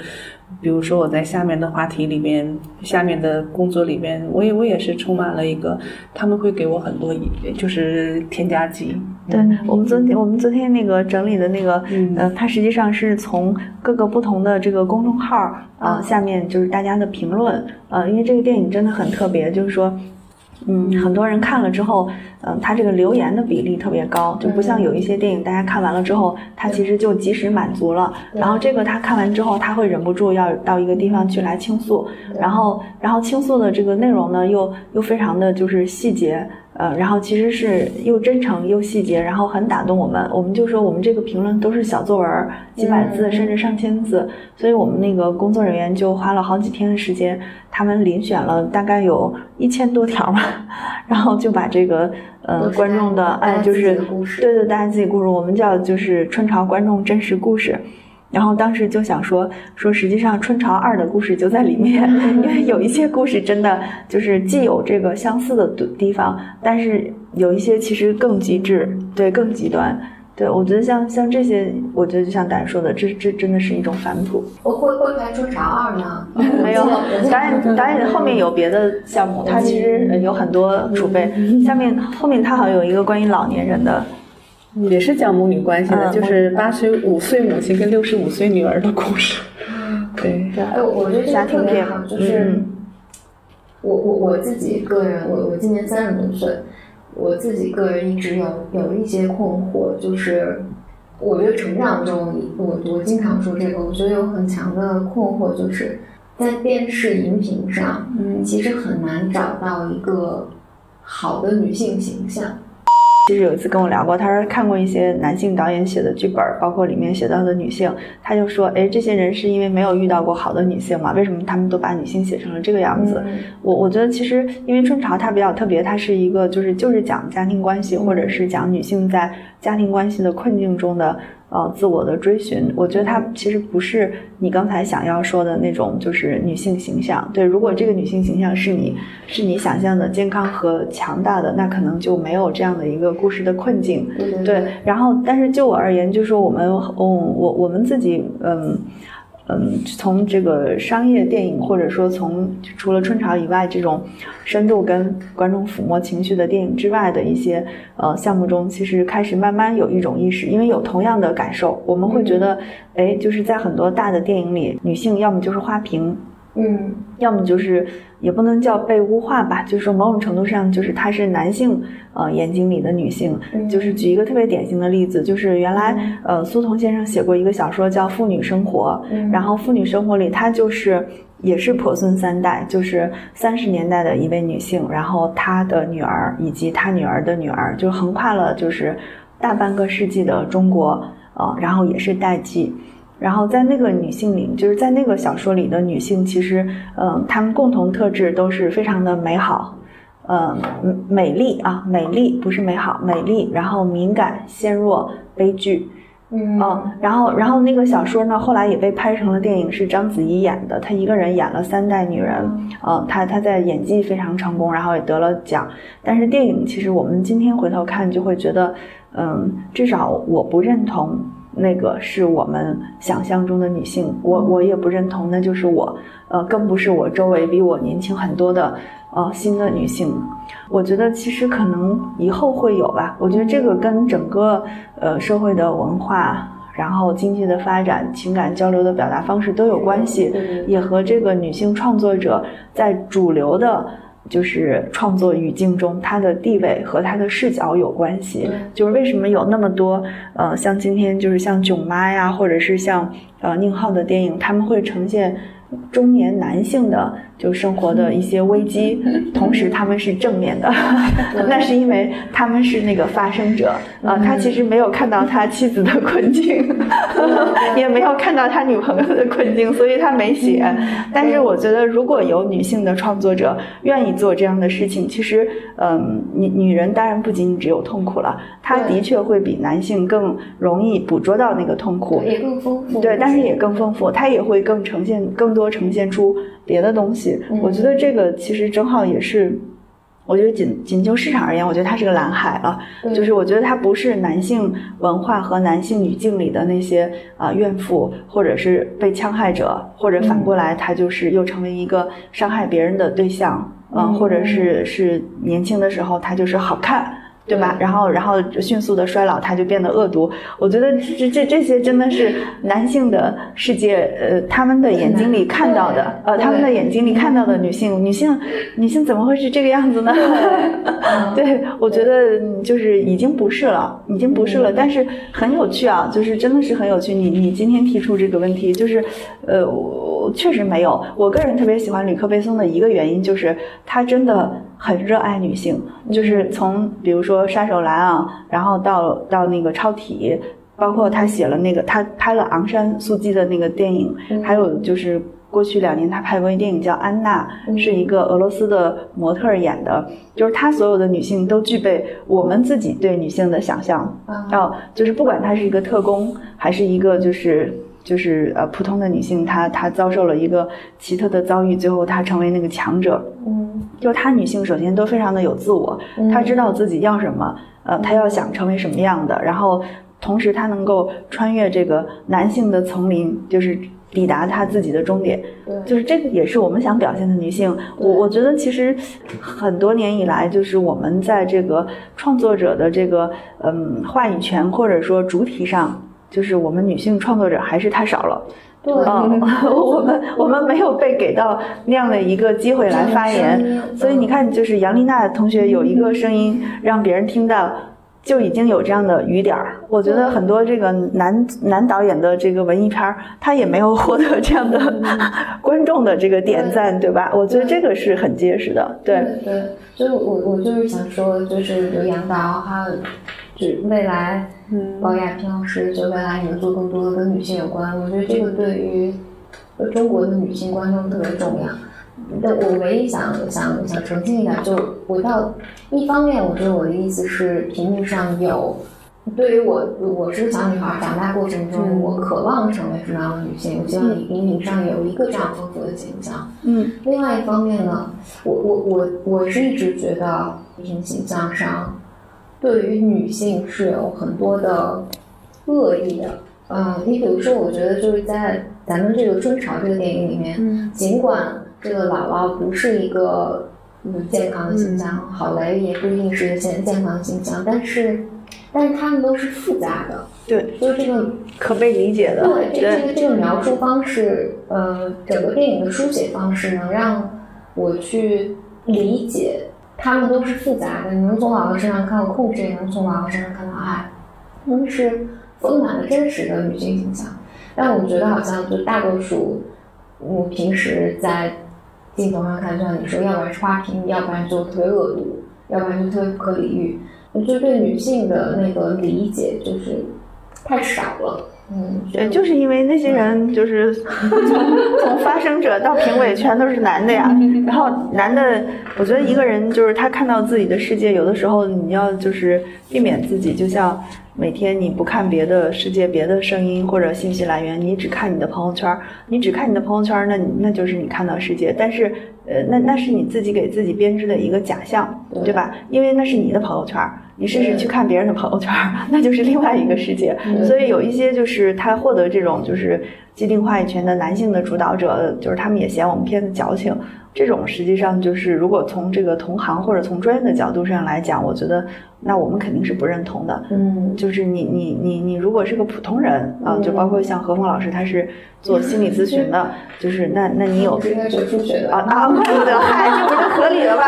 比如说我在下面的话题里面，下面的工作里面，我也我也是充满了一个，他们会给我很多，就是添加剂。对我们昨天我们昨天那个整理的那个，呃，它实际上是从各个不同的这个公众号啊下面就是大家的评论，呃，因为这个电影真的很特别，就是说。嗯，很多人看了之后，嗯，他这个留言的比例特别高，就不像有一些电影，大家看完了之后，他其实就及时满足了。然后这个他看完之后，他会忍不住要到一个地方去来倾诉，然后，然后倾诉的这个内容呢，又又非常的就是细节。呃，然后其实是又真诚又细节，然后很打动我们。我们就说我们这个评论都是小作文，几百字甚至上千字，所以我们那个工作人员就花了好几天的时间，他们遴选了大概有一千多条吧，然后就把这个呃观众的哎就是对对大家自己故事，我们叫就是春潮观众真实故事。然后当时就想说说，实际上《春潮二》的故事就在里面，因为有一些故事真的就是既有这个相似的地方，但是有一些其实更极致，对，更极端。对我觉得像像这些，我觉得就像大家说的，这这真的是一种反哺。我会会拍《春潮二》吗？没有，导演导演后面有别的项目，他其实有很多储备。下面后面他好像有一个关于老年人的。也是讲母女关系的，就是八十五岁母亲跟六十五岁女儿的故事。对，哎，我觉得这特别好，就是我我我自己个人，我我今年三十多岁，我自己个人一直有有一些困惑，就是我觉得成长中，我我经常说这个，我觉得有很强的困惑，就是在电视荧屏上，嗯，其实很难找到一个好的女性形象。其实有一次跟我聊过，他说看过一些男性导演写的剧本，包括里面写到的女性，他就说，哎，这些人是因为没有遇到过好的女性嘛？为什么他们都把女性写成了这个样子？我我觉得其实因为春潮它比较特别，它是一个就是就是讲家庭关系，或者是讲女性在家庭关系的困境中的呃自我的追寻。我觉得它其实不是你刚才想要说的那种，就是女性形象。对，如果这个女性形象是你是你想象的健康和强大的，那可能就没有这样的一个故事的困境。对，然后但是就我而言，就是我们，嗯，我我们自己，嗯。嗯，从这个商业电影，或者说从除了《春潮》以外，这种深度跟观众抚摸情绪的电影之外的一些呃项目中，其实开始慢慢有一种意识，因为有同样的感受，我们会觉得，哎，就是在很多大的电影里，女性要么就是花瓶。嗯，要么就是也不能叫被物化吧，就是说某种程度上，就是他是男性呃眼睛里的女性。就是举一个特别典型的例子，就是原来呃苏童先生写过一个小说叫《妇女生活》，然后《妇女生活》里他就是也是婆孙三代，就是三十年代的一位女性，然后她的女儿以及她女儿的女儿，就横跨了就是大半个世纪的中国呃，然后也是代际。然后在那个女性里，就是在那个小说里的女性，其实，嗯，她们共同特质都是非常的美好，嗯，美丽啊，美丽不是美好，美丽，然后敏感、纤弱、悲剧，嗯，然后，然后那个小说呢，后来也被拍成了电影，是章子怡演的，她一个人演了三代女人，嗯，她她在演技非常成功，然后也得了奖，但是电影其实我们今天回头看就会觉得，嗯，至少我不认同。那个是我们想象中的女性，我我也不认同，那就是我，呃，更不是我周围比我年轻很多的呃新的女性。我觉得其实可能以后会有吧。我觉得这个跟整个呃社会的文化，然后经济的发展、情感交流的表达方式都有关系，也和这个女性创作者在主流的。就是创作语境中，他的地位和他的视角有关系。就是为什么有那么多呃，像今天就是像囧妈呀，或者是像呃宁浩的电影，他们会呈现中年男性的。就生活的一些危机，同时他们是正面的，那是因为他们是那个发生者啊，他其实没有看到他妻子的困境，也没有看到他女朋友的困境，所以他没写。但是我觉得，如果有女性的创作者愿意做这样的事情，其实，嗯，女女人当然不仅仅只有痛苦了，她的确会比男性更容易捕捉到那个痛苦，也更丰富。对，但是也更丰富，她也会更呈现更多呈现出别的东西。我觉得这个其实正好也是，我觉得仅仅就市场而言，我觉得它是个蓝海了。就是我觉得它不是男性文化和男性语境里的那些啊怨妇，或者是被戕害者，或者反过来他就是又成为一个伤害别人的对象，嗯，或者是是年轻的时候他就是好看。对吧？然后，然后迅速的衰老，他就变得恶毒。我觉得这这这些真的是男性的世界，呃，他们的眼睛里看到的，呃，他们的眼睛里看到的女性，女性，女性怎么会是这个样子呢？对，我觉得就是已经不是了，已经不是了。但是很有趣啊，就是真的是很有趣。你你今天提出这个问题，就是，呃，我确实没有。我个人特别喜欢吕克·贝松的一个原因，就是他真的。很热爱女性，就是从比如说杀手兰啊，然后到到那个超体，包括他写了那个他拍了昂山素季的那个电影，还有就是过去两年他拍过一电影叫安娜，是一个俄罗斯的模特演的，就是他所有的女性都具备我们自己对女性的想象，哦，就是不管她是一个特工，还是一个就是就是呃普通的女性，她她遭受了一个奇特的遭遇，最后她成为那个强者。嗯就她女性首先都非常的有自我，她知道自己要什么，呃，她要想成为什么样的，然后同时她能够穿越这个男性的丛林，就是抵达她自己的终点。就是这个也是我们想表现的女性。我我觉得其实很多年以来，就是我们在这个创作者的这个嗯话语权或者说主体上，就是我们女性创作者还是太少了。对，我们 我们没有被给到那样的一个机会来发言，所以你看，就是杨丽娜同学有一个声音让别人听到，就已经有这样的雨点儿。我觉得很多这个男男导演的这个文艺片儿，他也没有获得这样的 观众的这个点赞，对吧？我觉得这个是很结实的。对对，所以我我就是想说，就是刘杨导他。未来，嗯，包亚平老师就未来你们做更多的跟女性有关，我觉得这个对于中国的女性观众特别重要。但我唯一想想想澄清一下，就我到一方面，我觉得我的意思是屏幕上有对于我，我是个小女孩，长大过程中，我渴望成为什么样的女性？我希望荧屏上有一个这样丰富的形象。嗯。另外一方面呢，我我我我是一直觉得，屏形象上对于女性是有很多的恶意的。嗯，你比如说，我觉得就是在咱们这个《春潮》这个电影里面，尽管这个姥姥不是一个嗯健康的形象，郝蕾也不一定是一个健健康的形象，但是。但是他们都是复杂的，对，就是这个可被理解的，对，这这个这个描述方式，呃，整个电影的书写方式能让我去理解，他们都是复杂的。你能从姥姥身上看到控制，也能从姥姥身上看到爱，他们是丰满的、真实的女性形象。但我觉得好像就大多数，我平时在镜头上看，就像你说，要不然是花瓶，要不然就特别恶毒，要不然就特别不可理喻。我就对女性的那个理解就是太少了，嗯，对，就是因为那些人就是从 从发生者到评委全都是男的呀，然后男的，我觉得一个人就是他看到自己的世界，有的时候你要就是避免自己，就像每天你不看别的世界、别的声音或者信息来源，你只看你的朋友圈，你只看你的朋友圈，那那就是你看到世界，但是。呃，那那是你自己给自己编织的一个假象，对吧？因为那是你的朋友圈，你试试去看别人的朋友圈，那就是另外一个世界。所以有一些就是他获得这种就是既定话语权的男性的主导者，就是他们也嫌我们片子矫情。这种实际上就是，如果从这个同行或者从专业的角度上来讲，我觉得那我们肯定是不认同的。嗯，就是你你你你如果是个普通人啊，就包括像何峰老师，他是做心理咨询的，就是那那你有应该学数学的啊啊，怪不得，嗨，这不就合理了吗？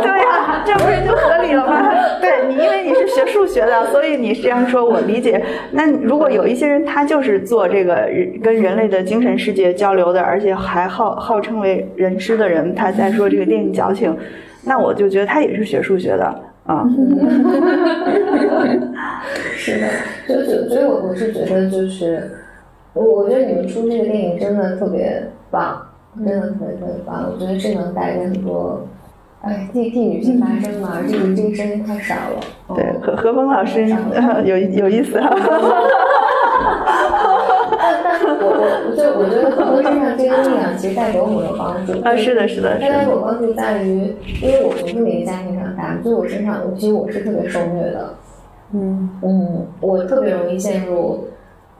对呀，这不是就合理了吗？对你，因为你是学数学的，所以你这样说我理解。那如果有一些人，他就是做这个跟人类的精神世界交流的，而且还号号称。称为人师的人，他在说这个电影矫情，那我就觉得他也是学数学的啊。是的，所以所以我我是觉得就是，我我觉得你们出这个电影真的特别棒，真的特别特别棒。我觉得这能带给很多，哎，替替女性发声嘛，这个这个声音太少了。对，何何峰老师 有有意思。我我就我觉得很多身上这个力量其实带给我们有帮助啊，是的，是的，它带给我帮助在于，因为我从这么一个家庭长大，所以我身上，其实我是特别受虐的，嗯嗯，我特别容易陷入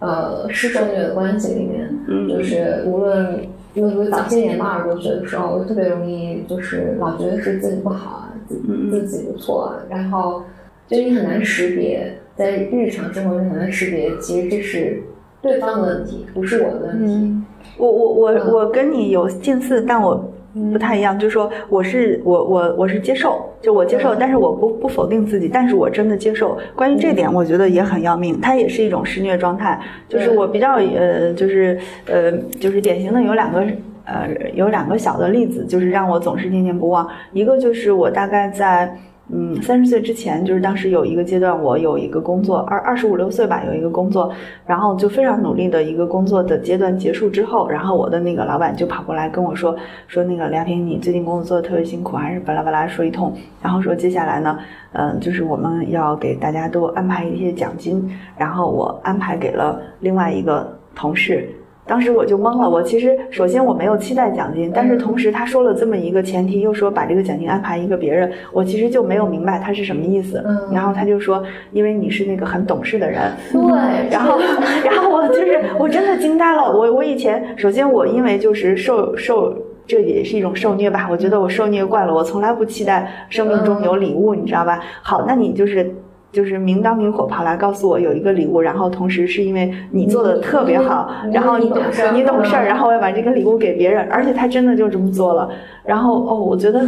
呃施受虐的关系里面，就是无论因为早些年嘛，二十多岁的时候，我特别容易就是老觉得是自己不好啊，自自己的错啊，然后就你很难识别，在日常生活中很难识别，其实这是。对方的问题不是我的问题。我我我我跟你有近似，但我不太一样。就是说，我是我我我是接受，就我接受，但是我不不否定自己，但是我真的接受。关于这点，我觉得也很要命。它也是一种施虐状态。就是我比较呃，就是呃，就是典型的有两个呃，有两个小的例子，就是让我总是念念不忘。一个就是我大概在。嗯，三十岁之前，就是当时有一个阶段，我有一个工作，二二十五六岁吧，有一个工作，然后就非常努力的一个工作的阶段结束之后，然后我的那个老板就跑过来跟我说，说那个梁平，你最近工作做的特别辛苦，还是巴拉巴拉说一通，然后说接下来呢，嗯，就是我们要给大家都安排一些奖金，然后我安排给了另外一个同事。当时我就懵了，我其实首先我没有期待奖金，但是同时他说了这么一个前提，又说把这个奖金安排一个别人，我其实就没有明白他是什么意思。然后他就说，因为你是那个很懂事的人。对。然后，然后我就是我真的惊呆了。我我以前首先我因为就是受受这也是一种受虐吧，我觉得我受虐惯了，我从来不期待生命中有礼物，你知道吧？好，那你就是。就是明当明火跑来告诉我有一个礼物，然后同时是因为你做的特别好，然后你你懂事儿，然后我要把这个礼物给别人，而且他真的就这么做了。然后哦，我觉得，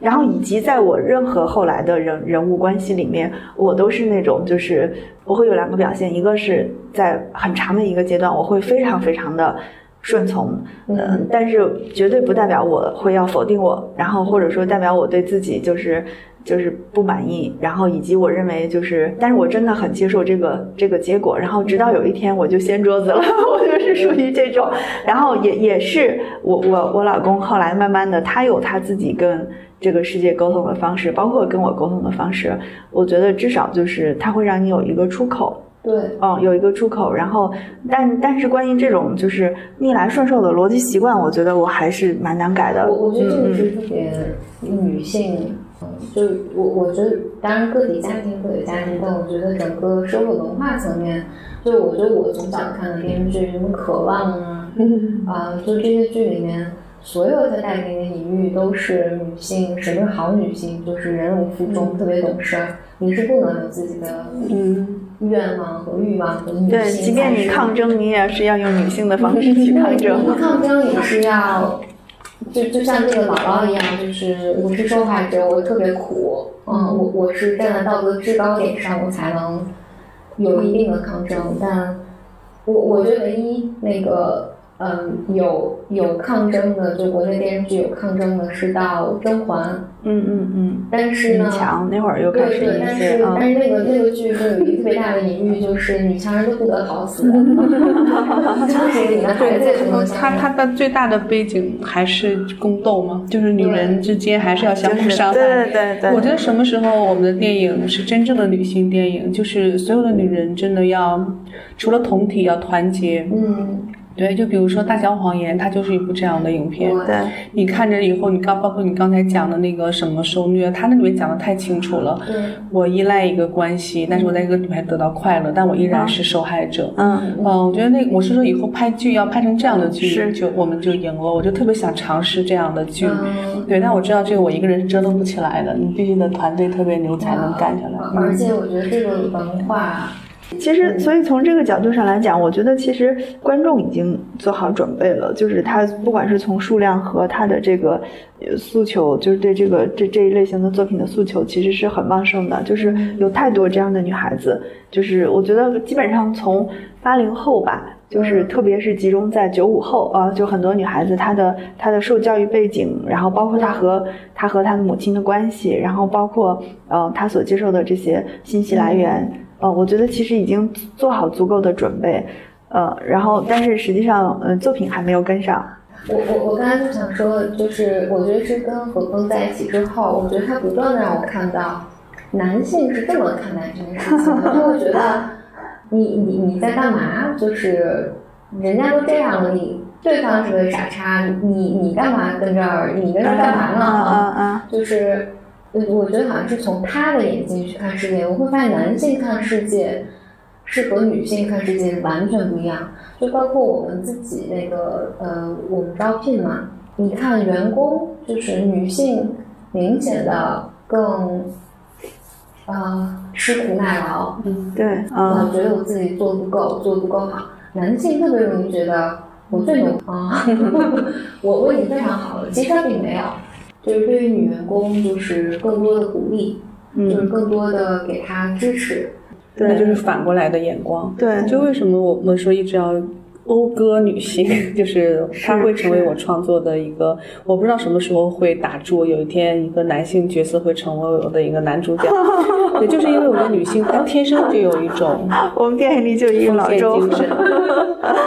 然后以及在我任何后来的人人物关系里面，我都是那种就是我会有两个表现，一个是在很长的一个阶段，我会非常非常的顺从，嗯，但是绝对不代表我会要否定我，然后或者说代表我对自己就是。就是不满意，然后以及我认为就是，但是我真的很接受这个这个结果，然后直到有一天我就掀桌子了，我就是属于这种，然后也也是我我我老公后来慢慢的他有他自己跟这个世界沟通的方式，包括跟我沟通的方式，我觉得至少就是他会让你有一个出口。对，嗯，有一个出口，然后，但但是关于这种就是逆来顺受的逻辑习惯，我觉得我还是蛮难改的。我我觉得这个是特别女性，嗯，就我我觉得，当然个体家庭会有家庭，但我觉得整个社会文化层面，就我觉得我从小看的电视剧，什么《渴望》啊，啊，就这些剧里面，所有它带给你的隐喻都是女性，什么是好女性，就是忍辱负重，特别懂事儿，你是不能有自己的，嗯。愿望和欲望和女性，对，即便你抗争，你也是要用女性的方式去抗争。抗争也是要，就就像那个姥姥一样，就是我是受害者，我特别苦，嗯，我我是站在道德制高点上，我才能有一定的抗争。但我我觉得唯一那个。嗯，有有抗争的，就国内电视剧有抗争的，是到甄嬛。嗯嗯嗯。但是呢，女强那会儿又开始一些但是那个那个剧中有一个特别大的隐喻，就是女强人都不得好死。哈哈哈哈哈。对，他他的最大的背景还是宫斗嘛，就是女人之间还是要相互伤害。对对对。我觉得什么时候我们的电影是真正的女性电影？就是所有的女人真的要除了同体要团结。嗯。对，就比如说《大小谎言》，它就是一部这样的影片。对，你看着以后，你刚包括你刚才讲的那个什么受虐，它那里面讲的太清楚了。对，我依赖一个关系，但是我在一个里面得到快乐，但我依然是受害者。嗯嗯，我觉得那我是说以后拍剧要拍成这样的剧，就我们就赢了。我就特别想尝试这样的剧。对，但我知道这个我一个人是折腾不起来的，你必须得团队特别牛才能干下来。而且我觉得这个文化。其实，所以从这个角度上来讲，我觉得其实观众已经做好准备了。就是他不管是从数量和他的这个诉求，就是对这个这这一类型的作品的诉求，其实是很旺盛的。就是有太多这样的女孩子，就是我觉得基本上从八零后吧，就是特别是集中在九五后啊，就很多女孩子她的她的受教育背景，然后包括她和她和她的母亲的关系，然后包括呃她所接受的这些信息来源。呃，我觉得其实已经做好足够的准备，呃，然后但是实际上，呃，作品还没有跟上。我我我刚才就想说，就是我觉得是跟何峰在一起之后，我觉得他不断的让我看到，男性是这么看待这件事情的，他会觉得，你你你在干嘛？就是人家都这样了，你对方是个傻叉，你你干嘛跟这儿？你跟这儿干嘛呢？啊啊，就是。我我觉得好像是从他的眼睛去看世界，我会发现男性看世界是和女性看世界完全不一样。就包括我们自己那个呃，我们招聘嘛，你看员工就是女性明显的更啊吃苦耐劳，嗯，对，我觉得我自己做的不够，做的不够好。男性特别容易觉得我最牛啊，我我已经非常好了，其实他并没有。就是对于女员工，就是更多的鼓励，就是更多的给她支持，那就是反过来的眼光。对，就为什么我们说一直要讴歌女性，就是她会成为我创作的一个，我不知道什么时候会打住，有一天一个男性角色会成为我的一个男主角。对，就是因为我的女性她天生就有一种，我们电影里就一个老周。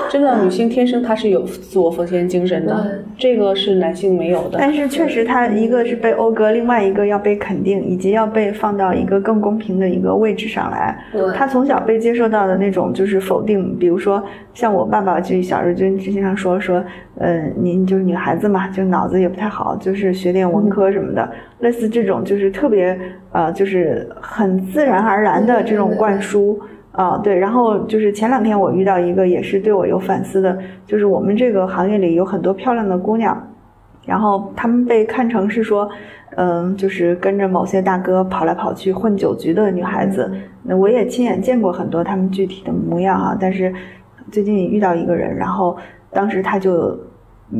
真的，女性天生她是有自我奉献精神的，这个是男性没有的。但是确实，她一个是被讴歌，另外一个要被肯定，以及要被放到一个更公平的一个位置上来。她从小被接受到的那种就是否定，比如说像我爸爸就小日军经常说说，呃，您就是女孩子嘛，就脑子也不太好，就是学点文科什么的，类似这种就是特别呃，就是很自然而然的这种灌输。啊，对，然后就是前两天我遇到一个也是对我有反思的，就是我们这个行业里有很多漂亮的姑娘，然后她们被看成是说，嗯，就是跟着某些大哥跑来跑去混酒局的女孩子。那我也亲眼见过很多她们具体的模样啊，但是最近遇到一个人，然后当时他就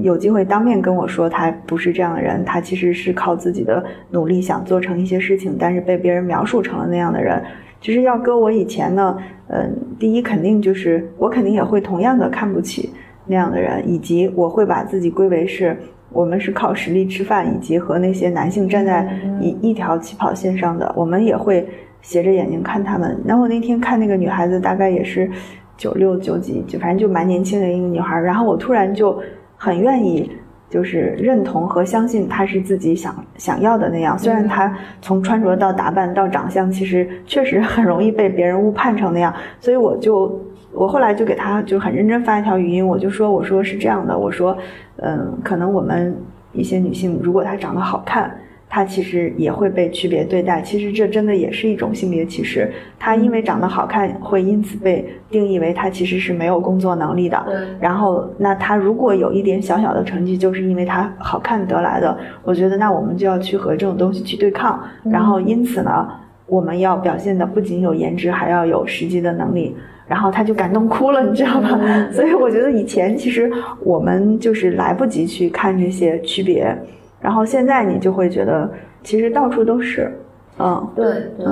有机会当面跟我说，他不是这样的人，他其实是靠自己的努力想做成一些事情，但是被别人描述成了那样的人。其实要搁我以前呢，嗯，第一肯定就是我肯定也会同样的看不起那样的人，以及我会把自己归为是我们是靠实力吃饭，以及和那些男性站在一一条起跑线上的，我们也会斜着眼睛看他们。然后我那天看那个女孩子，大概也是九六九几，就反正就蛮年轻的一个女孩。然后我突然就很愿意，就是认同和相信她是自己想想要的那样。虽然她从穿着到打扮到长相，其实确实很容易被别人误判成那样。所以我就。我后来就给她就很认真发一条语音，我就说，我说是这样的，我说，嗯，可能我们一些女性，如果她长得好看，她其实也会被区别对待。其实这真的也是一种性别歧视。他因为长得好看，会因此被定义为他其实是没有工作能力的。然后，那他如果有一点小小的成绩，就是因为他好看得来的。我觉得，那我们就要去和这种东西去对抗。然后，因此呢，我们要表现的不仅有颜值，还要有实际的能力。然后他就感动哭了，你知道吗？所以我觉得以前其实我们就是来不及去看这些区别，然后现在你就会觉得其实到处都是，嗯，对对。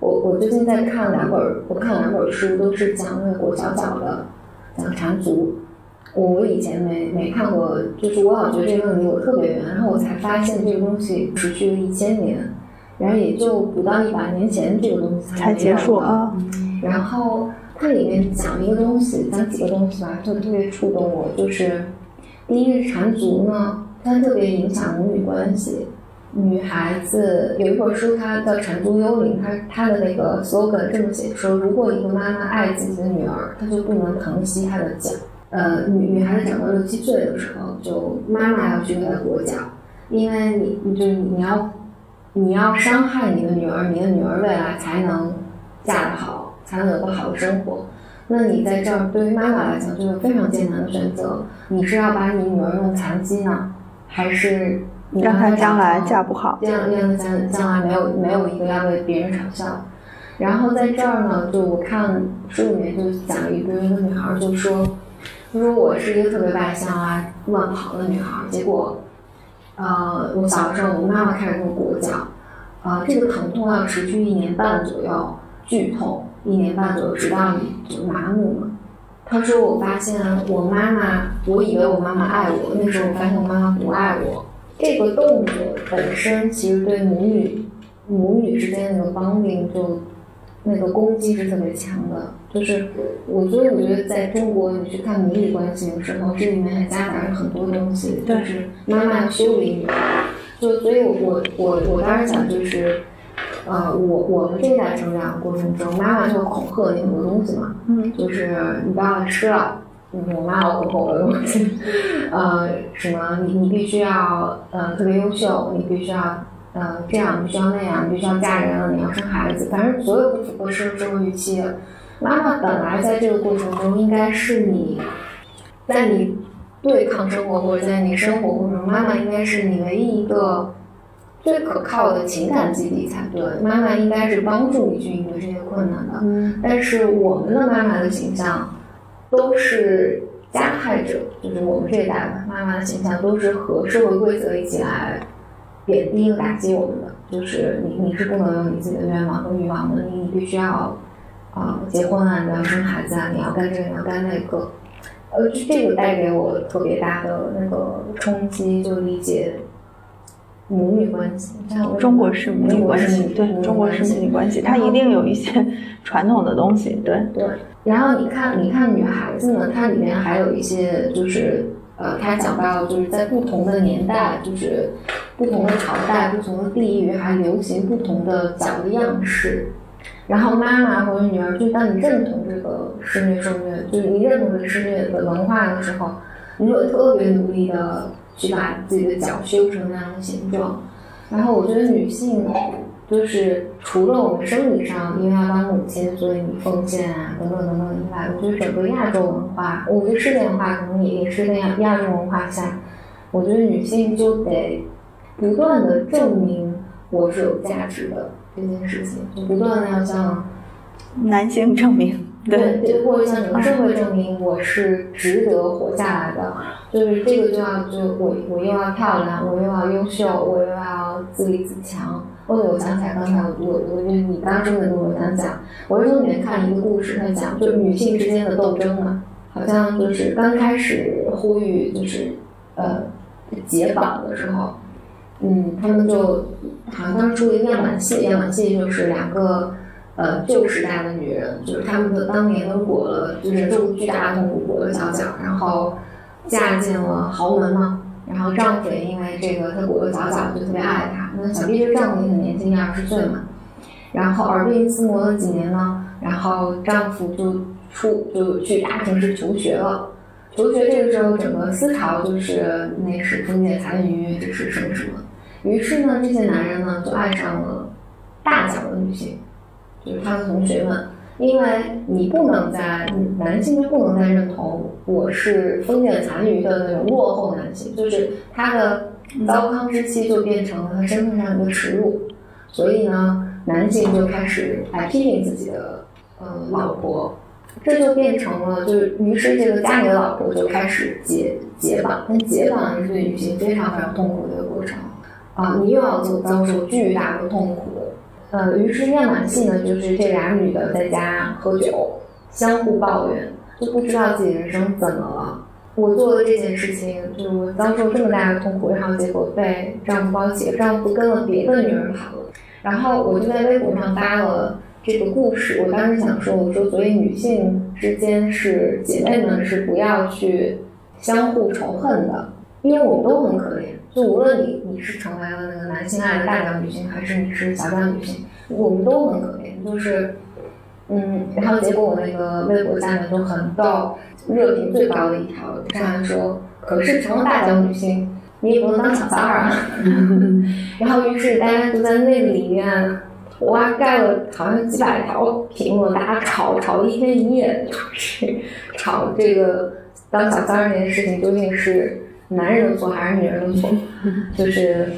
我我最近在看两本，我看两本书都是讲那个裹小脚的，讲缠足。我以前没没看过，就是我老觉得这个问题我特别远，然后我才发现这个东西持续了一千年，然后也就不到一百年前这个东西才结束啊，然后。它里面讲一个东西，讲几个东西吧，就特别触动我。就是第一个缠足呢，它特别影响母女关系。女孩子有一本书，它叫《缠足幽灵》，它它的那个 slogan 这么写：说如果一个妈妈爱自己的女儿，她就不能疼惜她的脚。呃，女女孩子长到六七岁的时候，就妈妈要去给她裹脚，因为你，你就你要你要伤害你的女儿，你的女儿未来才能嫁得好。才能有个好的生活。那你在这儿对于妈妈来讲就是非常艰难的选择。你是要把你女儿弄残疾呢，还是让他将来嫁不好？这样让她将将来没有没有一个要为别人嘲笑。然后在这儿呢，就我看书里面就讲一个一个女孩就说，她说我是一个特别外向啊、乱跑的女孩。结果，呃，我小的时候我妈妈开始给我裹脚，啊，这个疼痛要持续一年半左右，剧痛。一年半左右，直到你就麻木了。他说：“我发现我妈妈，我以为我妈妈爱我，那时候我发现我妈妈不爱我。这个动作本身其实对母女母女之间那个绑定，就那个攻击是特别强的。就是我，所以我觉得在中国，你去看母女关系的时候，这里面还夹杂着很多东西，就是妈妈要修理你。就所以，我我我我当时想就是。”呃，我我们这一代成长过程中，妈妈就恐吓你很多东西嘛，嗯，就是你不要吃了，我妈要恐吓我的东西，呃，什么你你必须要呃特别优秀，你必须要呃这样，必须要那样，你必须要嫁人了，你要生孩子，反正所有不符合社社会预期的。妈妈本来在这个过程中应该是你，在你对抗生活或者在你生活过程中，妈妈应该是你唯一一个。最可靠的情感基地才对，妈妈应该是帮助你去应对这些困难的。嗯，但是我们的妈妈的形象都是加害者，就是我们这一代妈妈的形象都是和社会规则一起来贬低和打击我们的。就是你你是不能有你自己的愿望和欲望的，你你必须要啊结婚啊，你要生孩子啊，你要干这个你要干那个。呃，这个带给我特别大的那个冲击，就理解。母女关系，中国式母女关系，对，中国式母女关系，它一定有一些传统的东西，对对。然后你看，你看女孩子呢，它里面还有一些，就是呃，它讲到就是在不同的年代，就是不同的朝代、不同的地域，还流行不同的脚的样式。然后妈妈或者女儿，就当你认同这个施虐受虐，就是你认同这个施虐的文化的时候，你就特别努力的。去把自己的脚修成那样的形状，然后我觉得女性就是除了我们生理上因为要当母亲，所以你奉献啊等等等等以外，我觉得整个亚洲文化，我觉得世界文化可能也也是那样。亚洲文化下，我觉得女性就得不断的证明我是有价值的这件事情，就不断的要向男性证明。对，就或者向整个社会证明我是值得活下来的，就是这个就要就我我又要漂亮，我又要优秀，我又要自立自强。哦，我想起来刚才我我我你刚说的那个我想讲，我是从里面看一个故事，他讲就是女性之间的斗争嘛，好像就是刚开始呼吁就是呃解绑的时候，嗯，他们就好像当时出了一个样板戏，样板戏就是两个呃旧时代的女人，就是她们的当年都裹了，就是受巨大的痛苦裹了小脚，然后嫁进了豪门嘛，然后丈夫也因为这个她裹了小脚就特别爱她，那想必这丈夫也很年轻，二十岁嘛，然后耳鬓厮磨了几年呢，然后丈夫就出就去大城市求学了。求学这个时候，整个思潮就是那是封建残余，这是什么什么。于是呢，这些男人呢就爱上了大脚的女性，就是他的同学们。因为你不能在男性就不能再认同我是封建残余的那种落后男性，就是他的糟糠之妻就变成了他身份上的耻辱。所以呢，男性就开始来批评自己的呃老婆。这就变成了，就是于是这个家里的老婆就开始解解绑，但解绑是对女性非常非常痛苦的一个过程啊！你又要遭遭受巨大的痛苦。呃，于是样板戏呢，就是这俩女的在家喝酒，相互抱怨，就不知道自己人生怎么了。我做了这件事情，就我遭受这么大的痛苦，然后结果被丈夫抛弃，丈夫跟了别的女人跑了，然后我就在微博上发了。这个故事，我当时想说，我说，所以女性之间是姐妹们，是不要去相互仇恨的，因为我们都很可怜。就无论你你是成为了那个男性爱的大脚女性，还是你是小脚女性，我们都很可怜。就是，嗯，然后结果我那个微博下面就很爆，热评最高的一条上面说，可是成了大脚女性，你也不能当小三儿啊。然后于是大家就在那里面。哇，盖了好像几百条评论，大家吵吵了一天一夜，就是 吵这个当小三儿这件事情究竟是男人的错还是女人的错，就是。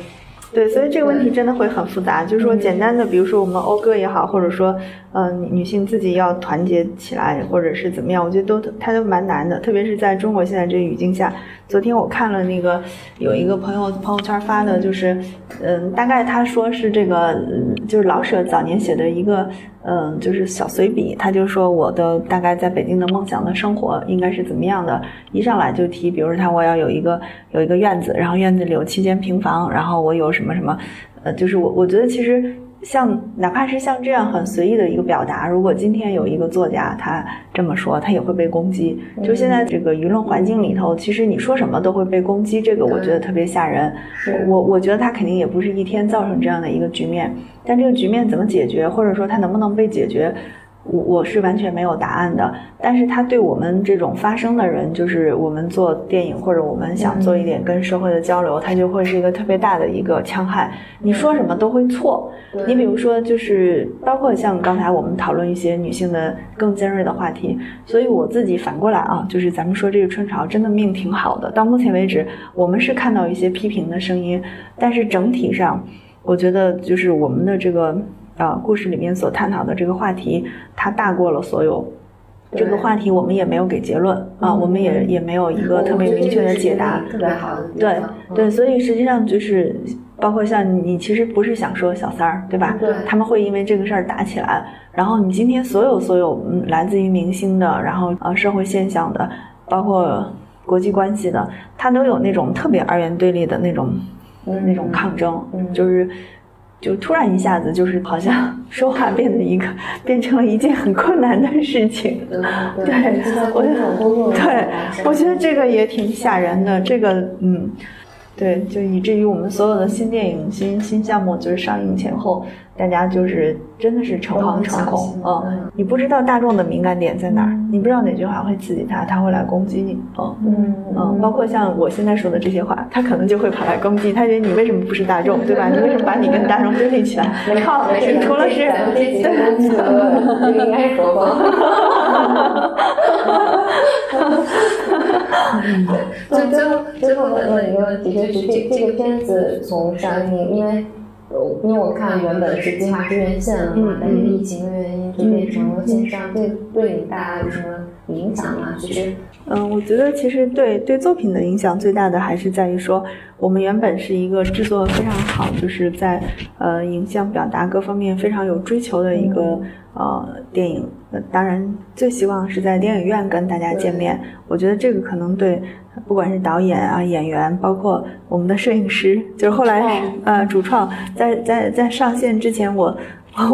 对，所以这个问题真的会很复杂。就是说，简单的，比如说我们讴歌也好，或者说，嗯，女性自己要团结起来，或者是怎么样，我觉得都它都蛮难的。特别是在中国现在这个语境下，昨天我看了那个有一个朋友朋友圈发的，就是，嗯，大概他说是这个，就是老舍早年写的一个。嗯，就是小随笔，他就说我的大概在北京的梦想的生活应该是怎么样的？一上来就提，比如说他我要有一个有一个院子，然后院子里有七间平房，然后我有什么什么，呃，就是我我觉得其实。像哪怕是像这样很随意的一个表达，如果今天有一个作家他这么说，他也会被攻击。就现在这个舆论环境里头，其实你说什么都会被攻击，这个我觉得特别吓人。我我觉得他肯定也不是一天造成这样的一个局面，但这个局面怎么解决，或者说他能不能被解决？我我是完全没有答案的，但是他对我们这种发声的人，就是我们做电影或者我们想做一点跟社会的交流，他就会是一个特别大的一个戕害。你说什么都会错。你比如说，就是包括像刚才我们讨论一些女性的更尖锐的话题，所以我自己反过来啊，就是咱们说这个春潮真的命挺好的。到目前为止，我们是看到一些批评的声音，但是整体上，我觉得就是我们的这个。啊，故事里面所探讨的这个话题，它大过了所有。这个话题我们也没有给结论啊，我们也也没有一个特别明确的解答。特别好的。对对，所以实际上就是，包括像你，其实不是想说小三儿，对吧？对。他们会因为这个事儿打起来，然后你今天所有所有来自于明星的，然后呃社会现象的，包括国际关系的，它都有那种特别二元对立的那种那种抗争，就是。就突然一下子，就是好像 说话变得一个，变成了一件很困难的事情。对，我觉得，对，我觉得这个也挺吓人的。这个，嗯。对，就以至于我们所有的新电影、新新项目，就是上映前后，大家就是真的是诚惶诚恐嗯，你不知道大众的敏感点在哪儿，你不知道哪句话会刺激他，他会来攻击你。嗯嗯嗯，包括像我现在说的这些话，他可能就会跑来攻击。他觉得你为什么不是大众，对吧？你为什么把你跟大众对立起来？没错，你除了是对，应该说过。对，最后最后问问一个问题，就是这这个片子从上映，因为因为我看原本是计划支援线的嘛，但是疫情的原因就变成了线上，对对你带来有什么影响吗？其实，嗯，我觉得其实对对作品的影响最大的还是在于说，我们原本是一个制作非常好，就是在呃影像表达各方面非常有追求的一个。呃电影，当然最希望是在电影院跟大家见面。我觉得这个可能对不管是导演啊、演员，包括我们的摄影师，就是后来呃主创，在在在上线之前，我我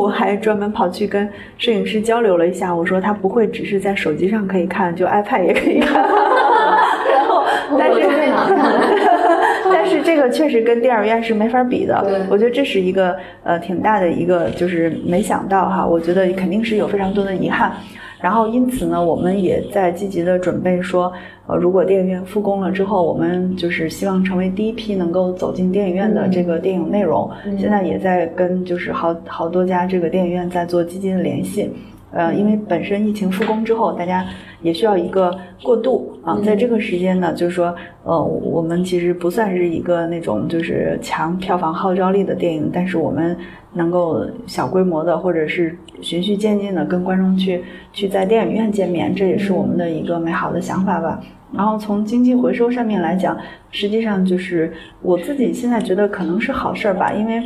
还专门跑去跟摄影师交流了一下，我说他不会只是在手机上可以看，就 iPad 也可以看。然后，但是。但是这个确实跟电影院是没法比的，我觉得这是一个呃挺大的一个，就是没想到哈，我觉得肯定是有非常多的遗憾。然后因此呢，我们也在积极的准备说，呃，如果电影院复工了之后，我们就是希望成为第一批能够走进电影院的这个电影内容。现在也在跟就是好好多家这个电影院在做积极的联系。呃，因为本身疫情复工之后，大家也需要一个过渡啊，在这个时间呢，就是说，呃，我们其实不算是一个那种就是强票房号召力的电影，但是我们能够小规模的或者是循序渐进的跟观众去去在电影院见面，这也是我们的一个美好的想法吧。然后从经济回收上面来讲，实际上就是我自己现在觉得可能是好事儿吧，因为。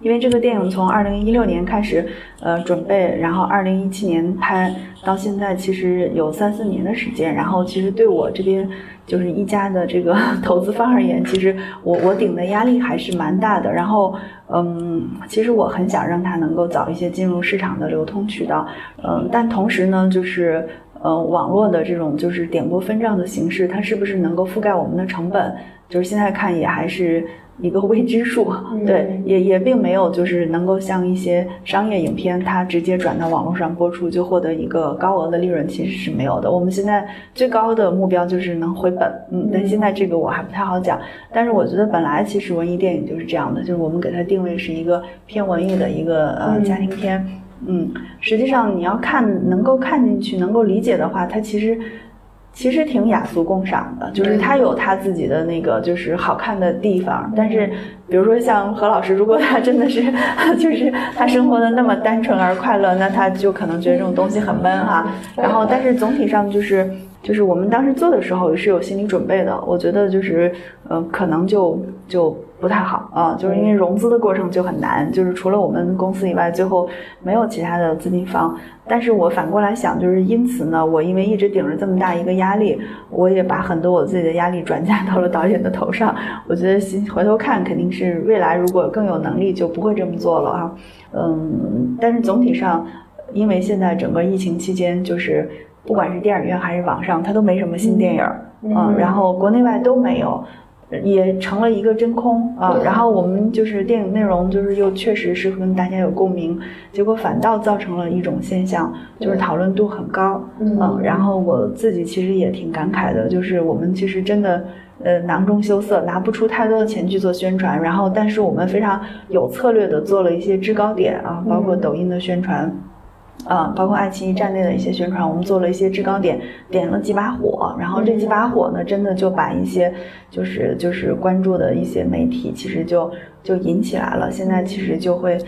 因为这个电影从二零一六年开始，呃，准备，然后二零一七年拍，到现在其实有三四年的时间。然后其实对我这边就是一家的这个投资方而言，其实我 我顶的压力还是蛮大的。然后，嗯，其实我很想让它能够早一些进入市场的流通渠道，嗯，但同时呢，就是呃，网络的这种就是点播分账的形式，它是不是能够覆盖我们的成本？就是现在看也还是。一个未知数，对，也也并没有就是能够像一些商业影片，它直接转到网络上播出就获得一个高额的利润，其实是没有的。我们现在最高的目标就是能回本，嗯，但现在这个我还不太好讲。但是我觉得本来其实文艺电影就是这样的，就是我们给它定位是一个偏文艺的一个呃家庭片，嗯，实际上你要看能够看进去能够理解的话，它其实。其实挺雅俗共赏的，就是他有他自己的那个就是好看的地方，但是比如说像何老师，如果他真的是 就是他生活的那么单纯而快乐，那他就可能觉得这种东西很闷哈。然后，但是总体上就是就是我们当时做的时候也是有心理准备的，我觉得就是呃可能就就。不太好啊，就是因为融资的过程就很难，就是除了我们公司以外，最后没有其他的资金方。但是我反过来想，就是因此呢，我因为一直顶着这么大一个压力，我也把很多我自己的压力转嫁到了导演的头上。我觉得回头看，肯定是未来如果更有能力，就不会这么做了啊。嗯，但是总体上，因为现在整个疫情期间，就是不管是电影院还是网上，它都没什么新电影，嗯，然后国内外都没有。也成了一个真空啊，然后我们就是电影内容，就是又确实是跟大家有共鸣，结果反倒造成了一种现象，就是讨论度很高，嗯，然后我自己其实也挺感慨的，就是我们其实真的呃囊中羞涩，拿不出太多的钱去做宣传，然后但是我们非常有策略的做了一些制高点啊，包括抖音的宣传。啊，包括爱奇艺站内的一些宣传，我们做了一些制高点，点了几把火，然后这几把火呢，真的就把一些就是就是关注的一些媒体，其实就就引起来了。现在其实就会。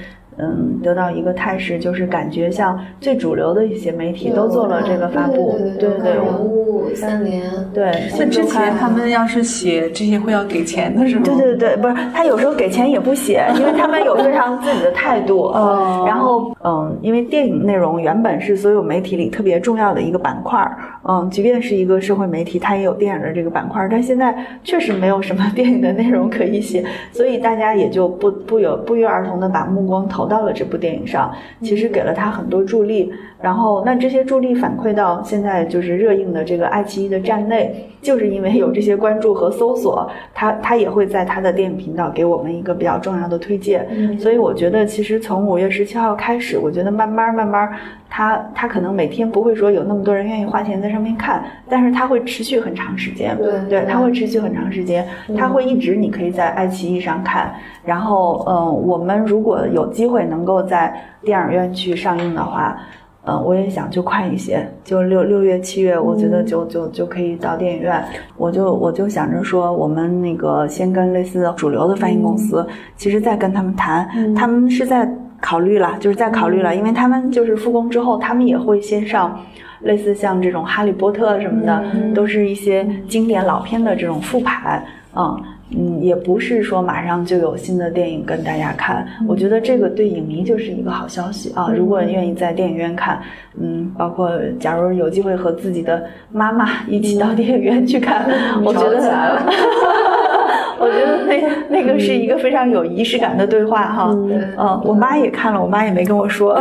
嗯，得到一个态势，就是感觉像最主流的一些媒体都做了这个发布，对对对，人物三联，对。那之前他们要是写这些会要给钱的是吗？对对对，不是，他有时候给钱也不写，因为他们有非常自己的态度。哦。然后，嗯，因为电影内容原本是所有媒体里特别重要的一个板块儿，嗯，即便是一个社会媒体，它也有电影的这个板块儿，但现在确实没有什么 电影的内容可以写，所以大家也就不不有不约而同的把目光投。到了这部电影上，其实给了他很多助力。然后，那这些助力反馈到现在就是热映的这个爱奇艺的站内，就是因为有这些关注和搜索，它它也会在它的电影频道给我们一个比较重要的推荐。所以我觉得，其实从五月十七号开始，我觉得慢慢慢慢，它它可能每天不会说有那么多人愿意花钱在上面看，但是它会持续很长时间。对对，他会持续很长时间，它会一直你可以在爱奇艺上看。然后，嗯，我们如果有机会能够在电影院去上映的话。嗯，我也想就快一些，就六六月七月，我觉得就就就可以到电影院。我就我就想着说，我们那个先跟类似主流的翻译公司，其实再跟他们谈，他们是在考虑了，就是在考虑了，因为他们就是复工之后，他们也会先上类似像这种《哈利波特》什么的，都是一些经典老片的这种复盘，嗯。嗯，也不是说马上就有新的电影跟大家看。我觉得这个对影迷就是一个好消息啊！如果愿意在电影院看，嗯，包括假如有机会和自己的妈妈一起到电影院去看，我觉得。我觉得那 那个是一个非常有仪式感的对话哈，嗯，我妈也看了，我妈也没跟我说，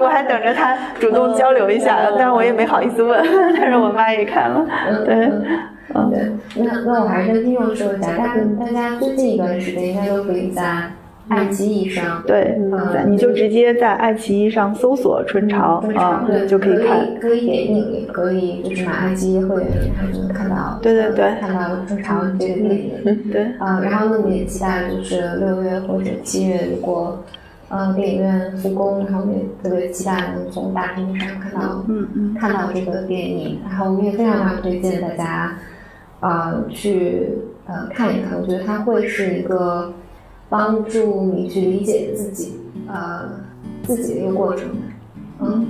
我还等着她主动交流一下，但是我也没好意思问，但是我妈也看了，对，嗯，对，那那我还是跟听众说一下，大家大家最近一段时间应该都可以在。爱奇艺上，对，你就直接在爱奇艺上搜索“春潮”啊，就可以看。可以点映，也可以就是买爱奇艺会员，然后就能看到。对对对，看到《春潮》这个电影。对。啊，然后呢，我们也期待就是六月或者七月，如果呃电影院复工，然后我们也特别期待能从大屏幕上看到，嗯嗯，看到这个电影。然后我们也非常非常推荐大家啊去呃看一看，我觉得它会是一个。帮助你去理解自己，呃，自己的一个过程。嗯，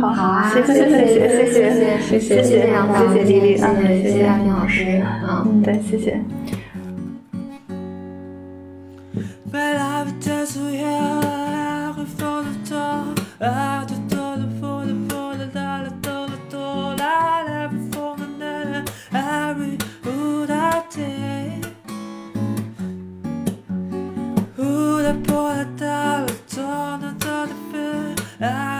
好，好啊，谢谢，谢谢，谢谢，谢谢，谢谢，谢谢杨导，谢谢丽丽，谢谢亚萍老师，嗯，对，谢谢。dollar, turn the fear.